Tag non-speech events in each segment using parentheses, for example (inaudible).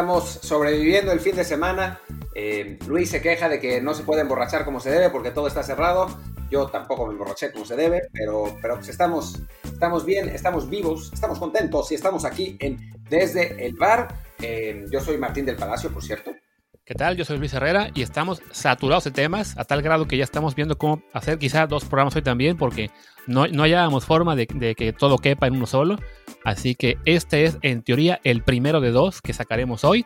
estamos sobreviviendo el fin de semana. Eh, Luis se queja de que no se puede emborrachar como se debe porque todo está cerrado. Yo tampoco me emborraché como se debe, pero, pero pues estamos, estamos bien, estamos vivos, estamos contentos y estamos aquí en Desde el Bar. Eh, yo soy Martín del Palacio, por cierto. ¿Qué tal? Yo soy Luis Herrera y estamos saturados de temas a tal grado que ya estamos viendo cómo hacer quizá dos programas hoy también porque no, no hallábamos forma de, que todo quepa en uno solo. Así que este es en teoría el primero de dos que sacaremos hoy.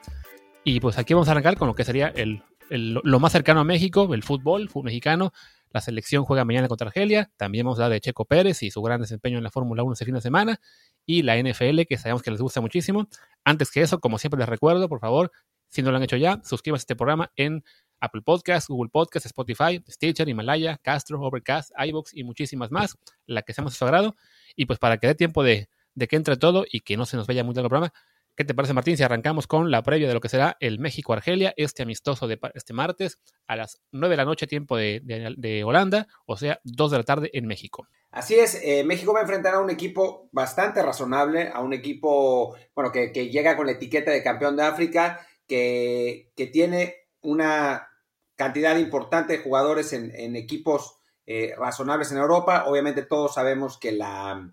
Y pues aquí vamos a arrancar con lo que sería el, lo más cercano a México, el fútbol, fútbol mexicano. La selección juega mañana contra Argelia. También vamos a hablar de Checo Pérez y su gran desempeño en la Fórmula 1 este fin de semana. Y la NFL, que sabemos que les gusta muchísimo. Antes que eso, como siempre les recuerdo, por favor, si no lo han hecho ya, suscríbanse a este programa en Apple Podcasts, Google Podcasts, Spotify, Stitcher, Himalaya, Castro, Overcast, iBox y muchísimas más, la que seamos de su agrado. Y pues para que dé tiempo de, que entre todo y que no se nos vaya muy largo el programa, ¿Qué te parece, Martín, si arrancamos con la previa de lo que será el México-Argelia, este amistoso de este martes a las 9 de la noche, tiempo de, Holanda, o sea, 2 de la tarde en México? Así es, eh, México va a enfrentar a un equipo bastante razonable, a un equipo, bueno, que llega con la etiqueta de campeón de África que, tiene una cantidad importante de jugadores en, equipos eh, razonables en Europa. Obviamente todos sabemos que la,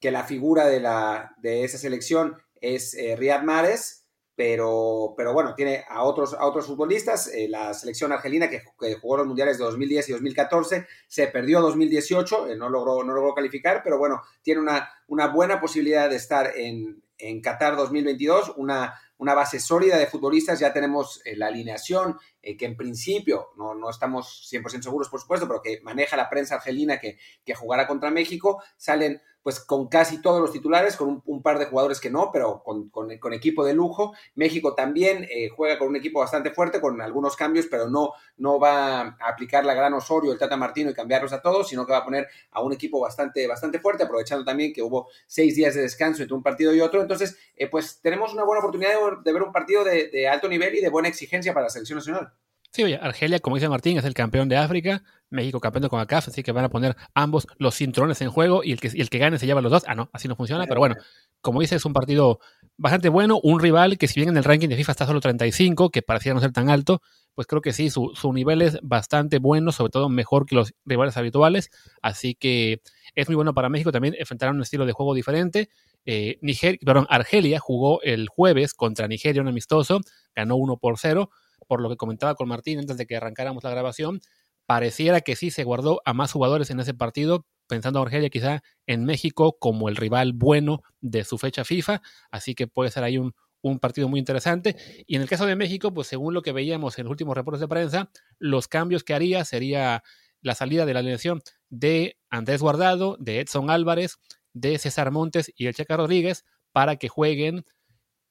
que la figura de, la, de esa selección es eh, Riyad Mahrez, pero, pero bueno, tiene a otros, a otros futbolistas. Eh, la selección argelina que, jugó los mundiales de 2010 y 2014 se perdió 2018, no, logró, no logró calificar, pero bueno, tiene una, una buena posibilidad de estar en, en Qatar 2022, una una base sólida de futbolistas, ya tenemos eh, la alineación eh, que en principio, no, no estamos 100% seguros por supuesto, pero que maneja la prensa argelina que, que jugará contra México, salen pues con casi todos los titulares, con un, par de jugadores que no, pero con, con, equipo de lujo. México también eh, juega con un equipo bastante fuerte, con algunos cambios, pero no, no va a aplicar la gran Osorio, el Tata Martino y cambiarlos a todos, sino que va a poner a un equipo bastante, bastante fuerte, aprovechando también que hubo seis días de descanso entre un partido y otro. Entonces, eh, pues tenemos una buena oportunidad de, ver un partido de, de alto nivel y de buena exigencia para la selección nacional. Sí, oye, Argelia, como dice Martín, es el campeón de África, México campeón de CONCACAF, así que van a poner ambos los cinturones en juego y el que, el que gane se lleva los dos. Ah, no, así no funciona, pero bueno, como dice, es un partido bastante bueno, un rival que si bien en el ranking de FIFA está solo 35, que parecía no ser tan alto, pues creo que sí, su, nivel es bastante bueno, sobre todo mejor que los rivales habituales, así que es muy bueno para México también enfrentar un estilo de juego diferente. Eh, perdón, Argelia jugó el jueves contra Nigeria un amistoso, ganó 1 por 0 por lo que comentaba con Martín antes de que arrancáramos la grabación, pareciera que sí se guardó a más jugadores en ese partido, pensando a Argelia quizá en México como el rival bueno de su fecha FIFA, así que puede ser ahí un, partido muy interesante. Y en el caso de México, pues según lo que veíamos en los últimos reportes de prensa, los cambios que haría sería la salida de la alineación de Andrés Guardado, de Edson Álvarez, de César Montes y el Checa Rodríguez para que jueguen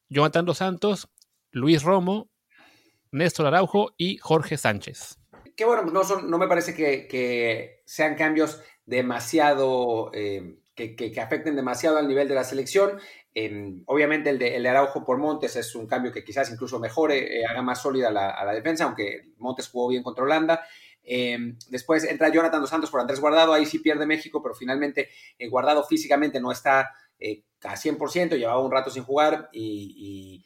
Jonathan Dos Santos, Luis Romo, Néstor Araujo y Jorge Sánchez. Qué bueno, no, son, no me parece que, sean cambios demasiado, eh, que, afecten demasiado al nivel de la selección. obviamente el de, Araujo por Montes es un cambio que quizás incluso mejore, eh, haga más sólida la, a la defensa, aunque Montes jugó bien contra Holanda. Em, después entra Jonathan Dos Santos por Andrés Guardado, ahí sí pierde México, pero finalmente eh, Guardado físicamente no está a 100%, llevaba un rato sin jugar y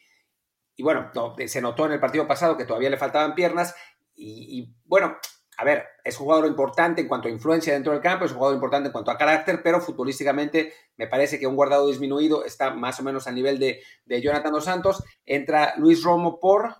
y bueno, se notó en el partido pasado que todavía le faltaban piernas. Y, bueno, a ver, es un jugador importante en cuanto a influencia dentro del campo, es un jugador importante en cuanto a carácter, pero futbolísticamente me parece que un guardado disminuido está más o menos a nivel de, Jonathan Dos Santos. Entra Luis Romo por...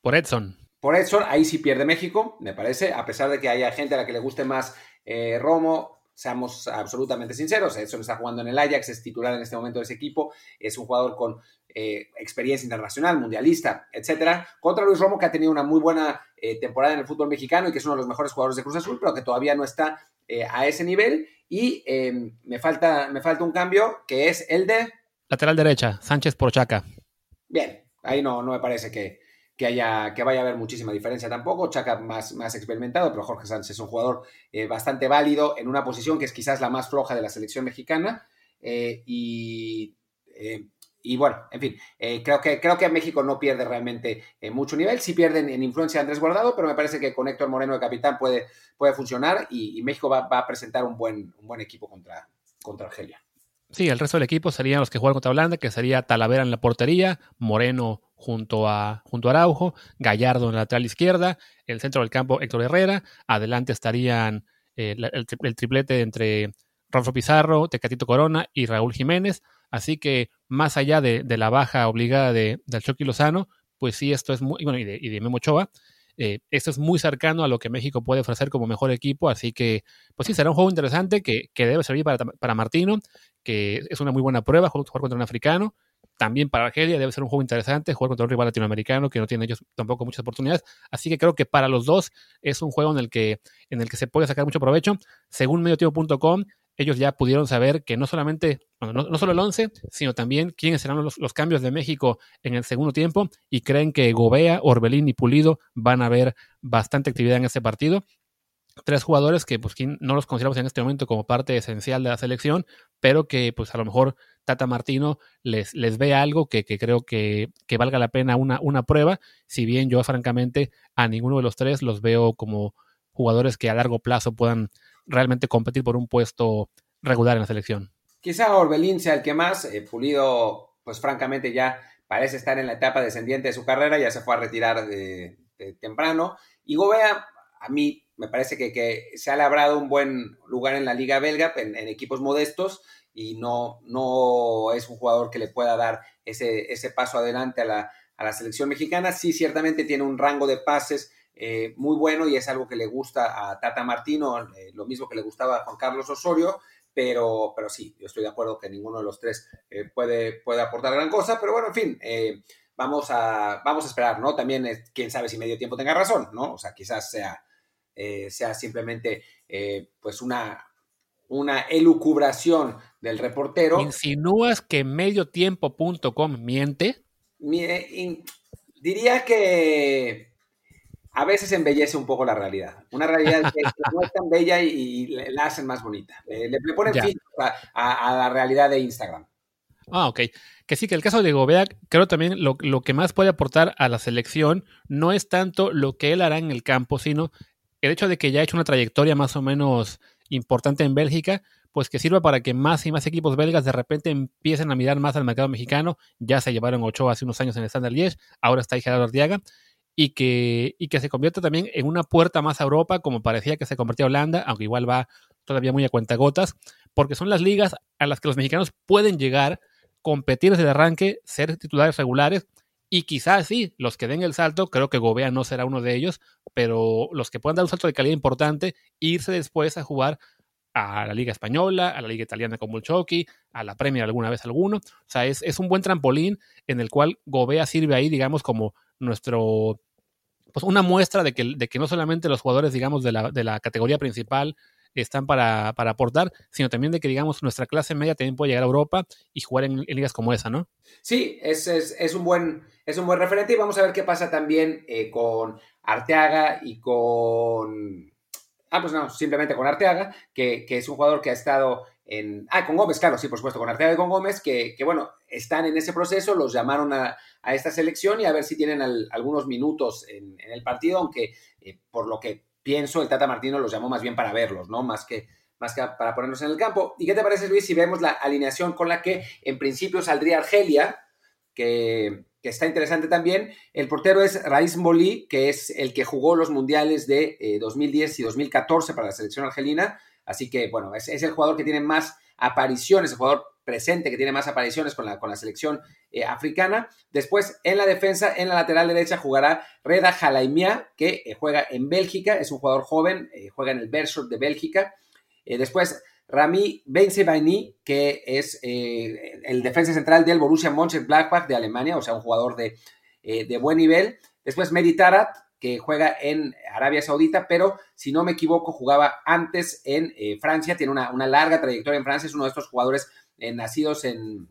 Por Edson. Por Edson, ahí sí pierde México, me parece, a pesar de que haya gente a la que le guste más eh, Romo, seamos absolutamente sinceros, Edson está jugando en el Ajax, es titular en este momento de ese equipo, es un jugador con eh, experiencia internacional, mundialista, etcétera, contra Luis Romo, que ha tenido una muy buena eh, temporada en el fútbol mexicano y que es uno de los mejores jugadores de Cruz Azul, pero que todavía no está eh, a ese nivel. Y em, me, falta, me falta un cambio, que es el de... Lateral derecha, Sánchez por Chaca. Bien, ahí no, no me parece que, que, haya, que vaya a haber muchísima diferencia tampoco. Chaca más, más experimentado, pero Jorge Sánchez es un jugador bastante válido en una posición que es quizás la más floja de la selección mexicana. y y bueno, en fin, eh, creo, que, creo que México no pierde realmente eh, mucho nivel. Sí pierden en influencia Andrés Guardado, pero me parece que con Héctor Moreno de capitán puede, puede funcionar y, México va, a presentar un buen, un buen equipo contra, contra Argelia. Sí, el resto del equipo serían los que juegan contra Holanda, que sería Talavera en la portería, Moreno junto a, junto a Araujo, Gallardo en la lateral izquierda, el centro del campo Héctor Herrera, adelante estarían eh, el, triplete entre Rafa Pizarro, Tecatito Corona y Raúl Jiménez, así que más allá de, la baja obligada de, del Chucky Lozano, pues sí, esto es muy, bueno, y de, y de Memo Ochoa, eh, esto es muy cercano a lo que México puede ofrecer como mejor equipo, así que, pues sí, será un juego interesante que, debe servir para, para, Martino, que es una muy buena prueba jugar contra un africano. También para Argelia debe ser un juego interesante jugar contra un rival latinoamericano que no tiene ellos tampoco muchas oportunidades. Así que creo que para los dos es un juego en el que, en el que se puede sacar mucho provecho. Según mediotiempo.com, ellos ya pudieron saber que no solamente, no, solo el 11, sino también quiénes serán los, cambios de México en el segundo tiempo y creen que Gobea, Orbelín y Pulido van a ver bastante actividad en este partido. Tres jugadores que pues no los consideramos en este momento como parte esencial de la selección, pero que pues a lo mejor Tata Martino les, les ve algo que, creo que, que, valga la pena una, una prueba, si bien yo francamente a ninguno de los tres los veo como jugadores que a largo plazo puedan realmente competir por un puesto regular en la selección. Quizá Orbelín sea el que más, eh, Pulido, pues francamente ya parece estar en la etapa descendiente de su carrera, ya se fue a retirar de, temprano. Y Gobea, a mí me parece que, se ha labrado un buen lugar en la liga belga, en, equipos modestos, y no, no es un jugador que le pueda dar ese, ese paso adelante a la, a la selección mexicana. Sí, ciertamente tiene un rango de pases eh, muy bueno y es algo que le gusta a Tata Martino, eh, lo mismo que le gustaba a Juan Carlos Osorio, pero, pero sí, yo estoy de acuerdo que ninguno de los tres eh, puede, puede aportar gran cosa, pero bueno, en fin, vamos, a, vamos a esperar, ¿no? También, quién sabe si medio tiempo tenga razón, ¿no? O sea, quizás sea, sea simplemente pues una, una elucubración del reportero. ¿Insinúas que mediotiempo.com miente? diría que a veces embellece un poco la realidad. Una realidad que no es tan bella y, la hacen más bonita. Le, ponen fin a, la realidad de Instagram. Ah, ok. Que sí, que el caso de Gobea, creo también lo, lo, que más puede aportar a la selección no es tanto lo que él hará en el campo, sino el hecho de que ya ha hecho una trayectoria más o menos importante en Bélgica, pues que sirva para que más y más equipos belgas de repente empiecen a mirar más al mercado mexicano. Ya se llevaron ocho hace unos años en el Standard Liège, ahora está ahí Gerardo Ardiaga y que, y que se convierta también en una puerta más a Europa, como parecía que se convertía Holanda, aunque igual va todavía muy a cuentagotas, porque son las ligas a las que los mexicanos pueden llegar, competir desde el arranque, ser titulares regulares, y quizás sí, los que den el salto, creo que Gobea no será uno de ellos, pero los que puedan dar un salto de calidad importante, irse después a jugar a la Liga Española, a la Liga Italiana como el Chucky, a la Premier alguna vez alguno. O sea, es, es un buen trampolín en el cual Gobea sirve ahí, digamos, como nuestro, pues una muestra de que, de que no solamente los jugadores, digamos, de la, de la categoría principal están para, para, aportar, sino también de que, digamos, nuestra clase media también puede llegar a Europa y jugar en, ligas como esa, ¿no? Sí, es, es, es, un buen, es un buen referente y vamos a ver qué pasa también eh, con Arteaga y con... Ah, pues no, simplemente con Arteaga, que, que, es un jugador que ha estado en... Ah, con Gómez, claro, sí, por supuesto, con Arteaga y con Gómez, que, que bueno, están en ese proceso, los llamaron a, a esta selección y a ver si tienen algunos minutos en, el partido, aunque eh, por lo que pienso, el Tata Martino los llamó más bien para verlos, ¿no? Más que, más que para ponernos en el campo. ¿Y qué te parece, Luis, si vemos la alineación con la que en principio saldría Argelia, que, está interesante también? El portero es Raiz Molí, que es el que jugó los mundiales de 2010 eh, y 2014 para la selección argelina. Así que, bueno, es, el jugador que tiene más apariciones, el jugador presente, que tiene más apariciones con la, con la selección eh, africana. Después, en la defensa, en la lateral derecha, jugará Reda Jalaimia, que eh, juega en Bélgica, es un jugador joven, eh, juega en el Beerschot de Bélgica. después, Rami Benzebaini, que es el defensa central del Borussia Mönchengladbach de Alemania, o sea, un jugador de, de buen nivel. Después, Meditarat, que juega en Arabia Saudita, pero si no me equivoco, jugaba antes en Francia, tiene una, una, larga trayectoria en Francia, es uno de estos jugadores eh, nacidos en,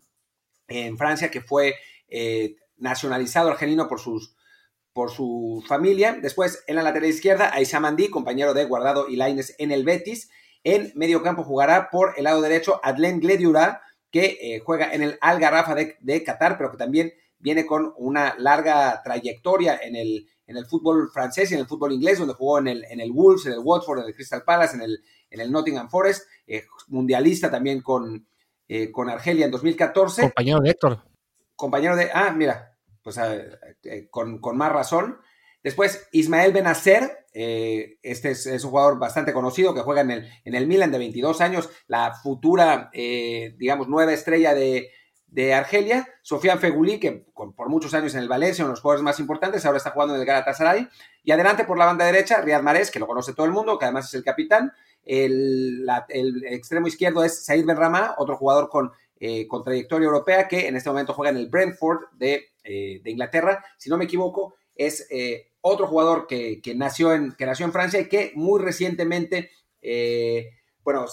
Francia, que fue eh, nacionalizado argelino por, sus, por su familia. Después, en la lateral izquierda, Aisha Mandi, compañero de Guardado y Laines en el Betis. En medio campo jugará por el lado derecho Adlen Glediura, que eh, juega en el Al Garrafa de, Qatar, pero que también viene con una larga trayectoria en el, en el fútbol francés y en el fútbol inglés, donde jugó en el, en el Wolves, en el Watford, en el Crystal Palace, en el, en el Nottingham Forest, mundialista también con, eh, con Argelia en 2014. Compañero de Héctor. Compañero de. Ah, mira. pues, con, con, más razón. Después, Ismael Benacer, este es, un jugador bastante conocido que juega en el, en el Milan de 22 años, la futura, digamos, nueva estrella de, de Argelia, Sofian Feguli, que por muchos años en el Valencia, uno de los jugadores más importantes, ahora está jugando en el Galatasaray, y adelante por la banda derecha, Riyad Mahrez, que lo conoce todo el mundo, que además es el capitán, el, extremo izquierdo es Said Benrahma, otro jugador con, eh, con, trayectoria europea, que en este momento juega en el Brentford de, eh, Inglaterra, si no me equivoco, es eh, otro jugador que, nació en, que nació en Francia y que muy recientemente bueno,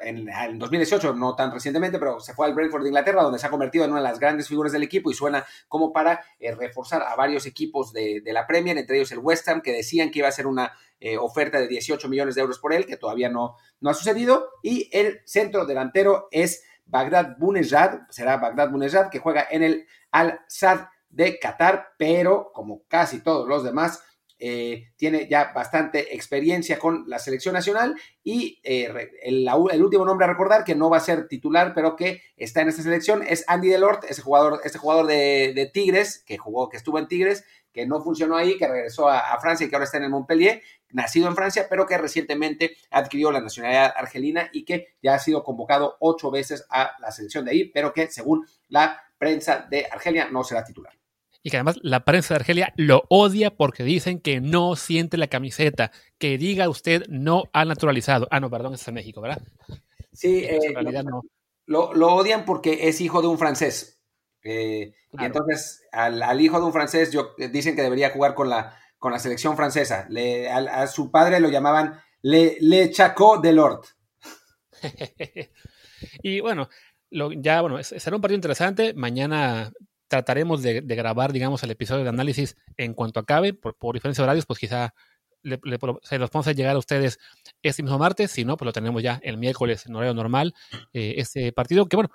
en, 2018, no tan recientemente, pero se fue al Brentford de Inglaterra, donde se ha convertido en una de las grandes figuras del equipo y suena como para eh, reforzar a varios equipos de, la Premier, entre ellos el West Ham, que decían que iba a ser una eh, oferta de 18 millones de euros por él, que todavía no, no ha sucedido. Y el centro delantero es Bagdad Bunejad, será Bagdad Bunejad, que juega en el Al-Sad de Qatar, pero como casi todos los demás, eh, tiene ya bastante experiencia con la selección nacional y eh, el, último nombre a recordar que no va a ser titular, pero que está en esta selección es Andy Delort, ese jugador, este jugador de, Tigres, que jugó, que estuvo en Tigres, que no funcionó ahí, que regresó a, Francia y que ahora está en el Montpellier, nacido en Francia, pero que recientemente adquirió la nacionalidad argelina y que ya ha sido convocado ocho veces a la selección de ahí, pero que según la prensa de Argelia no será titular y que además la prensa de Argelia lo odia porque dicen que no siente la camiseta, que diga usted no ha naturalizado. Ah, no, perdón, es en México, ¿verdad? Sí, eh, en realidad no. Lo, odian porque es hijo de un francés. Eh, y entonces al, hijo de un francés yo, dicen que debería jugar con la, con la selección francesa. Le, a, su padre lo llamaban Le, Le Chaco de Lord. (laughs) y bueno, lo, ya bueno, será un partido interesante. Mañana trataremos de, grabar, digamos, el episodio de análisis en cuanto acabe, por, por diferentes horarios, pues quizá se los podemos llegar a ustedes este mismo martes, si no, pues lo tenemos ya el miércoles en horario normal, eh, este partido que, bueno,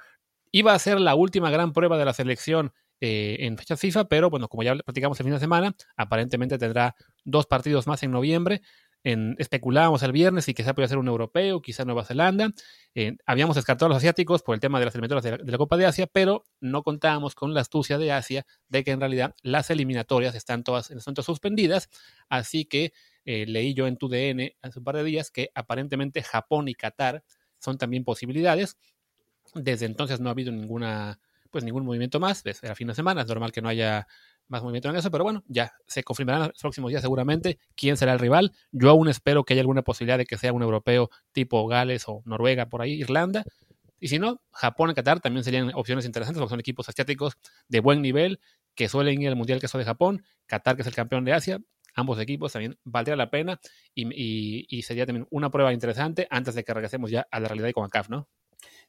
iba a ser la última gran prueba de la selección eh, en fecha FIFA, pero bueno, como ya platicamos el fin de semana, aparentemente tendrá dos partidos más en noviembre, en, especulábamos el viernes y quizá podía ser un europeo, quizá Nueva Zelanda. Eh, habíamos descartado a los asiáticos por el tema de las eliminatorias de la, Copa de Asia, pero no contábamos con la astucia de Asia de que en realidad las eliminatorias están todas, están todas suspendidas. Así que eh, leí yo en tu DN hace un par de días que aparentemente Japón y Qatar son también posibilidades. Desde entonces no ha habido ninguna, pues ningún movimiento más. Era fin de semana, es normal que no haya más movimiento en eso, pero bueno, ya se confirmarán los próximos días seguramente quién será el rival. Yo aún espero que haya alguna posibilidad de que sea un europeo tipo Gales o Noruega por ahí, Irlanda. Y si no, Japón y Qatar también serían opciones interesantes porque son equipos asiáticos de buen nivel que suelen ir al Mundial que de Japón, Qatar que es el campeón de Asia, ambos equipos también valdría la pena y, sería también una prueba interesante antes de que regresemos ya a la realidad con ACAF, ¿no?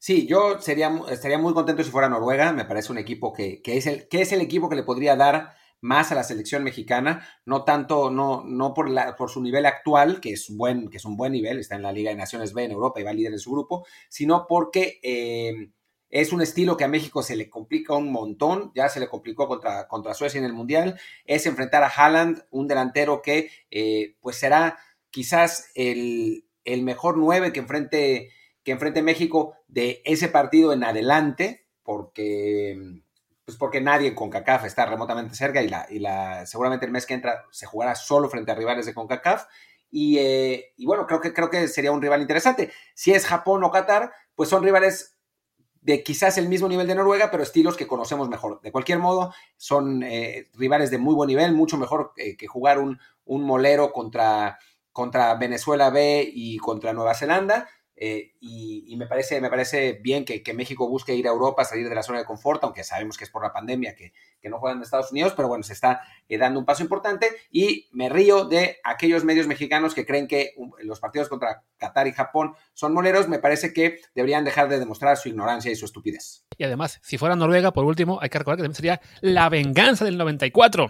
Sí, yo sería, estaría muy contento si fuera Noruega. Me parece un equipo que, es el, que es el equipo que le podría dar más a la selección mexicana, no tanto, no, no por, la, por su nivel actual, que es, buen, que es un buen nivel, está en la Liga de Naciones B en Europa y va líder de su grupo, sino porque eh, es un estilo que a México se le complica un montón, ya se le complicó contra, contra Suecia en el Mundial, es enfrentar a Haaland, un delantero que eh, pues será quizás el, el mejor nueve que enfrente que enfrente México de ese partido en adelante, porque, pues porque nadie con CONCACAF está remotamente cerca y, la, y la, seguramente el mes que entra se jugará solo frente a rivales de CONCACAF. Y, eh, y bueno, creo que, creo que sería un rival interesante. Si es Japón o Qatar, pues son rivales de quizás el mismo nivel de Noruega, pero estilos que conocemos mejor. De cualquier modo, son eh, rivales de muy buen nivel, mucho mejor que, que jugar un, un molero contra, contra Venezuela B y contra Nueva Zelanda. Eh, y, me, parece, me parece bien que, México busque ir a Europa, salir de la zona de confort, aunque sabemos que es por la pandemia que, no juegan en Estados Unidos, pero bueno, se está eh, dando un paso importante y me río de aquellos medios mexicanos que creen que los partidos contra Qatar y Japón son moleros, me parece que deberían dejar de demostrar su ignorancia y su estupidez. Y además, si fuera Noruega, por último, hay que recordar que también sería la venganza del 94.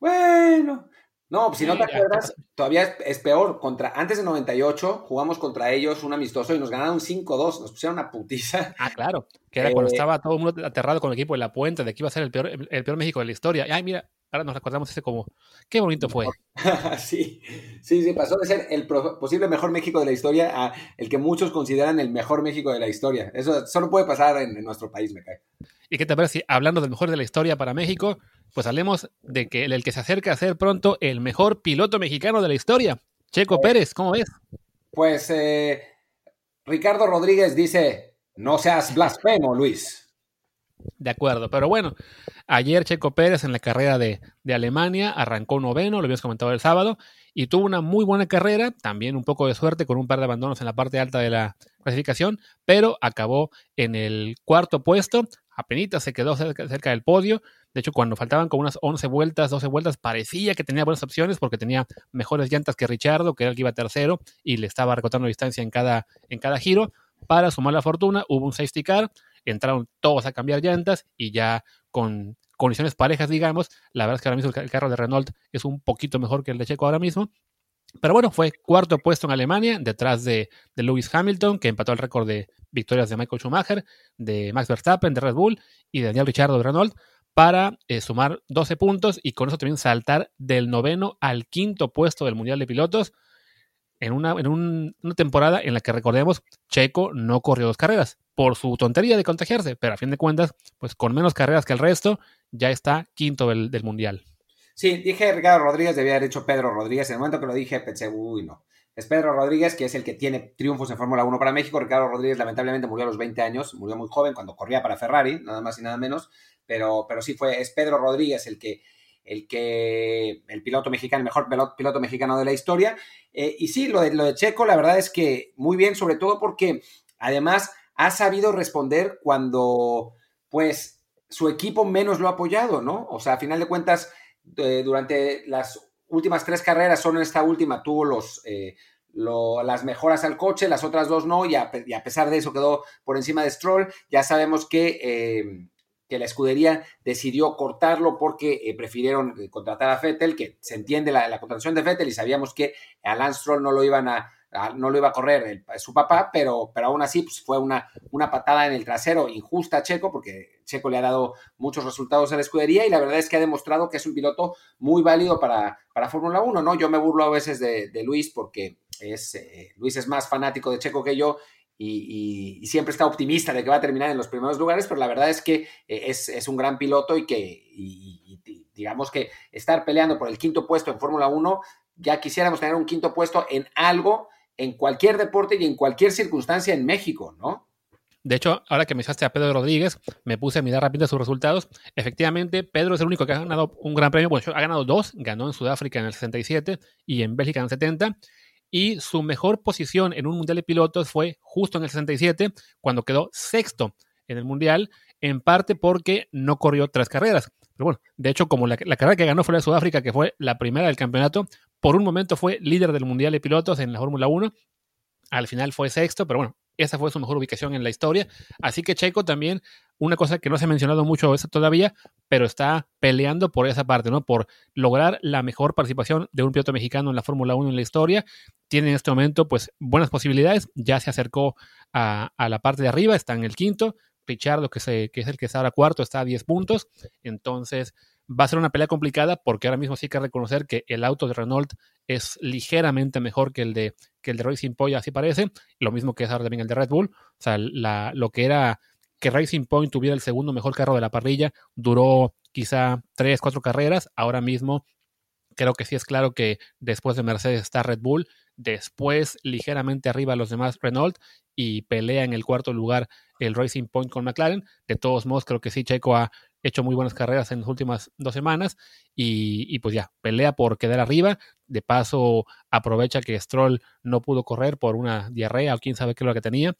Bueno, no, si no te acuerdas, todavía es, peor. Contra, antes de 98 jugamos contra ellos un amistoso y nos ganaron 5-2, nos pusieron una putiza. Ah, claro, que era cuando eh, estaba todo el mundo aterrado con el equipo de la puente, de que iba a ser el peor, el, peor México de la historia. Ay, mira, ahora nos recordamos ese como, qué bonito fue. (laughs) sí, sí, sí, pasó de ser el posible mejor México de la historia a el que muchos consideran el mejor México de la historia. Eso solo puede pasar en, nuestro país, me cae. ¿Y qué te parece hablando del mejor de la historia para México, pues hablemos de que el que se acerca a ser pronto el mejor piloto mexicano de la historia, Checo Pérez, ¿cómo ves? Pues eh, Ricardo Rodríguez dice, no seas blasfemo, Luis. De acuerdo, pero bueno, ayer Checo Pérez en la carrera de, de, Alemania arrancó noveno, lo habíamos comentado el sábado, y tuvo una muy buena carrera, también un poco de suerte con un par de abandonos en la parte alta de la clasificación, pero acabó en el cuarto puesto, apenas se quedó cerca, cerca, del podio, de hecho cuando faltaban como unas 11 vueltas, 12 vueltas, parecía que tenía buenas opciones porque tenía mejores llantas que Richardo, que era el que iba tercero, y le estaba recortando distancia en cada, en cada giro, para sumar la fortuna, hubo un safety car, entraron todos a cambiar llantas y ya con condiciones parejas, digamos, la verdad es que ahora mismo el carro de Renault es un poquito mejor que el de Checo ahora mismo. Pero bueno, fue cuarto puesto en Alemania, detrás de, Lewis Hamilton, que empató el récord de victorias de Michael Schumacher, de Max Verstappen de Red Bull y de Daniel Ricciardo de Renault, para eh, sumar 12 puntos y con eso también saltar del noveno al quinto puesto del Mundial de Pilotos en una, en un, una temporada en la que recordemos, Checo no corrió dos carreras por su tontería de contagiarse, pero a fin de cuentas, pues con menos carreras que el resto, ya está quinto del, del Mundial. Sí, dije Ricardo Rodríguez, debía haber dicho Pedro Rodríguez. En el momento que lo dije, pensé, uy, no. Es Pedro Rodríguez, que es el que tiene triunfos en Fórmula 1 para México. Ricardo Rodríguez, lamentablemente, murió a los 20 años, murió muy joven cuando corría para Ferrari, nada más y nada menos. Pero, pero sí fue, es Pedro Rodríguez el que, el que, el piloto mexicano, el mejor piloto, mexicano de la historia. Eh, y sí, lo de, lo de Checo, la verdad es que muy bien, sobre todo porque además ha sabido responder cuando, pues, su equipo menos lo ha apoyado, ¿no? O sea, a final de cuentas, eh, durante las últimas tres carreras, solo en esta última tuvo los, eh, las mejoras al coche, las otras dos no, y a, pesar de eso quedó por encima de Stroll. Ya sabemos que, eh, que la escudería decidió cortarlo porque eh, prefirieron contratar a Fettel, que se entiende la, la contratación de Fettel y sabíamos que a Lance Stroll no lo iban a, no lo iba a correr su papá, pero, pero aún así pues, fue una, una patada en el trasero injusta a Checo, porque Checo le ha dado muchos resultados a la escudería y la verdad es que ha demostrado que es un piloto muy válido para, para Fórmula 1, ¿no? Yo me burlo a veces de, Luis porque es, eh, Luis es más fanático de Checo que yo y, siempre está optimista de que va a terminar en los primeros lugares, pero la verdad es que eh, es, es, un gran piloto y que, digamos que estar peleando por el quinto puesto en Fórmula 1, ya quisiéramos tener un quinto puesto en algo en cualquier deporte y en cualquier circunstancia en México, ¿no? De hecho, ahora que me mencionaste a Pedro Rodríguez, me puse a mirar rápido sus resultados. Efectivamente, Pedro es el único que ha ganado un gran premio. Bueno, ha ganado dos. Ganó en Sudáfrica en el 67 y en Bélgica en el 70. Y su mejor posición en un Mundial de Pilotos fue justo en el 67, cuando quedó sexto en el Mundial, en parte porque no corrió tres carreras. Pero bueno, de hecho, como la, la carrera que ganó fue la de Sudáfrica, que fue la primera del campeonato, por un momento fue líder del Mundial de Pilotos en la Fórmula 1. Al final fue sexto, pero bueno, esa fue su mejor ubicación en la historia. Así que Checo también, una cosa que no se ha mencionado mucho todavía, pero está peleando por esa parte, ¿no? Por lograr la mejor participación de un piloto mexicano en la Fórmula 1 en la historia. Tiene en este momento, pues, buenas posibilidades. Ya se acercó a, la parte de arriba, está en el quinto. Richardo, que, que es el que está ahora cuarto, está a 10 puntos. Entonces, va a ser una pelea complicada porque ahora mismo sí hay que reconocer que el auto de Renault es ligeramente mejor que el de, que el de Racing Point, así parece. Lo mismo que es ahora también el de Red Bull. O sea, la, lo que era que Racing Point tuviera el segundo mejor carro de la parrilla duró quizá tres, cuatro carreras. Ahora mismo creo que sí es claro que después de Mercedes está Red Bull, después ligeramente arriba los demás Renault y pelea en el cuarto lugar el Racing Point con McLaren. De todos modos, creo que sí, Checo ha hecho muy buenas carreras en las últimas dos semanas y, y, pues ya, pelea por quedar arriba. De paso, aprovecha que Stroll no pudo correr por una diarrea o quién sabe qué es lo que tenía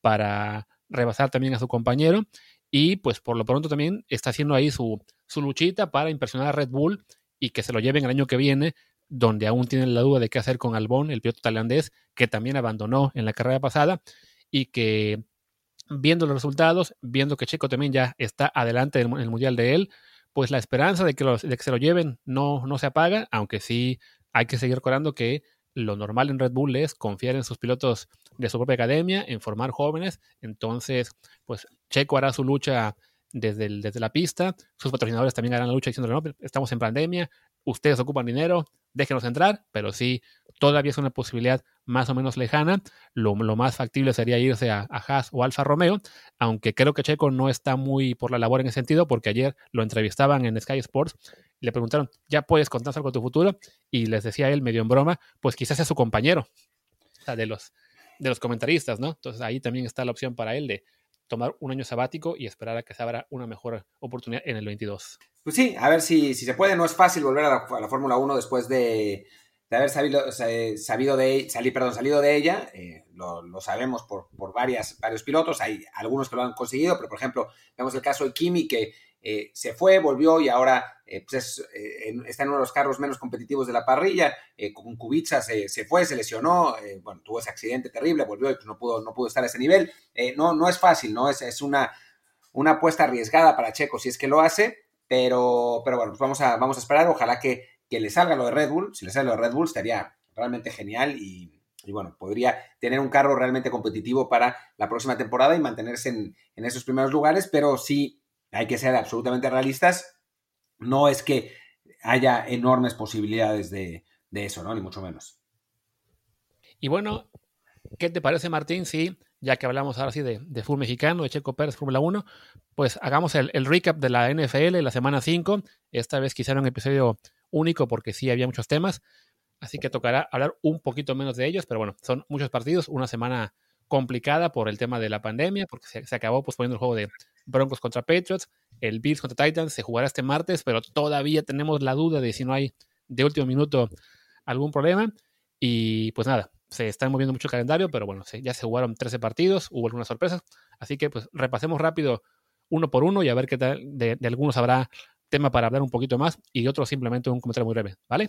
para rebasar también a su compañero. Y pues por lo pronto también está haciendo ahí su, su luchita para impresionar a Red Bull y que se lo lleven el año que viene, donde aún tienen la duda de qué hacer con Albón, el piloto tailandés, que también abandonó en la carrera pasada y que viendo los resultados, viendo que Checo también ya está adelante en el Mundial de él, pues la esperanza de que, los, de que se lo lleven no, no se apaga, aunque sí hay que seguir recordando que lo normal en Red Bull es confiar en sus pilotos de su propia academia, en formar jóvenes, entonces pues Checo hará su lucha desde, desde la pista, sus patrocinadores también harán la lucha diciendo, no, estamos en pandemia, ustedes ocupan dinero, déjenos entrar, pero sí, todavía es una posibilidad más o menos lejana. Lo, más factible sería irse a, Haas o Alfa Romeo, aunque creo que Checo no está muy por la labor en ese sentido, porque ayer lo entrevistaban en Sky Sports y le preguntaron, ¿ya puedes contar algo de tu futuro? Y les decía él, medio en broma, pues quizás sea su compañero, o sea, de los, de los comentaristas, ¿no? Entonces ahí también está la opción para él de tomar un año sabático y esperar a que se abra una mejor oportunidad en el 22. Pues sí, a ver si, si se puede. No es fácil volver a la, Fórmula 1 después de, haber sabido, sabido de, salir, perdón, salido de ella. Eh, lo, sabemos por, por varias, varios pilotos. Hay algunos que lo han conseguido, pero por ejemplo, vemos el caso de Kimi que eh, se fue, volvió y ahora eh, pues eh, está en uno de los carros menos competitivos de la parrilla. con Kubica se, se, fue, se lesionó, bueno, tuvo ese accidente terrible, volvió y pues no pudo, no pudo estar a ese nivel. no, no es fácil, ¿no? Es, es una, una apuesta arriesgada para Checo si es que lo hace, pero, pero bueno, pues vamos a, vamos a esperar. Ojalá que, que le salga lo de Red Bull. Si le sale lo de Red Bull, estaría realmente genial y, bueno, podría tener un carro realmente competitivo para la próxima temporada y mantenerse en, en esos primeros lugares, pero sí hay que ser absolutamente realistas. No es que haya enormes posibilidades de, eso, ¿no? Ni mucho menos. Y bueno, ¿qué te parece, Martín? Si, ya que hablamos ahora sí de, de fútbol mexicano, de Checo Pérez, Fórmula 1, pues hagamos el, recap de la NFL la semana 5. Esta vez quizá era un episodio único porque sí había muchos temas. Así que tocará hablar un poquito menos de ellos, pero bueno, son muchos partidos, una semana complicada por el tema de la pandemia, porque se, se acabó posponiendo el juego de, Broncos contra Patriots, el Bills contra Titans se jugará este martes, pero todavía tenemos la duda de si no hay de último minuto algún problema. Y pues nada, se está moviendo mucho el calendario, pero bueno, ya se jugaron 13 partidos, hubo algunas sorpresas. Así que pues repasemos rápido uno por uno y a ver qué tal, de, algunos habrá tema para hablar un poquito más y de otros simplemente un comentario muy breve, ¿vale?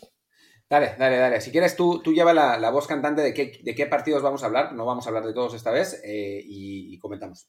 Dale, dale, dale. Si quieres, tú, tú lleva la, voz cantante de qué, de qué partidos vamos a hablar. No vamos a hablar de todos esta vez eh, y comentamos.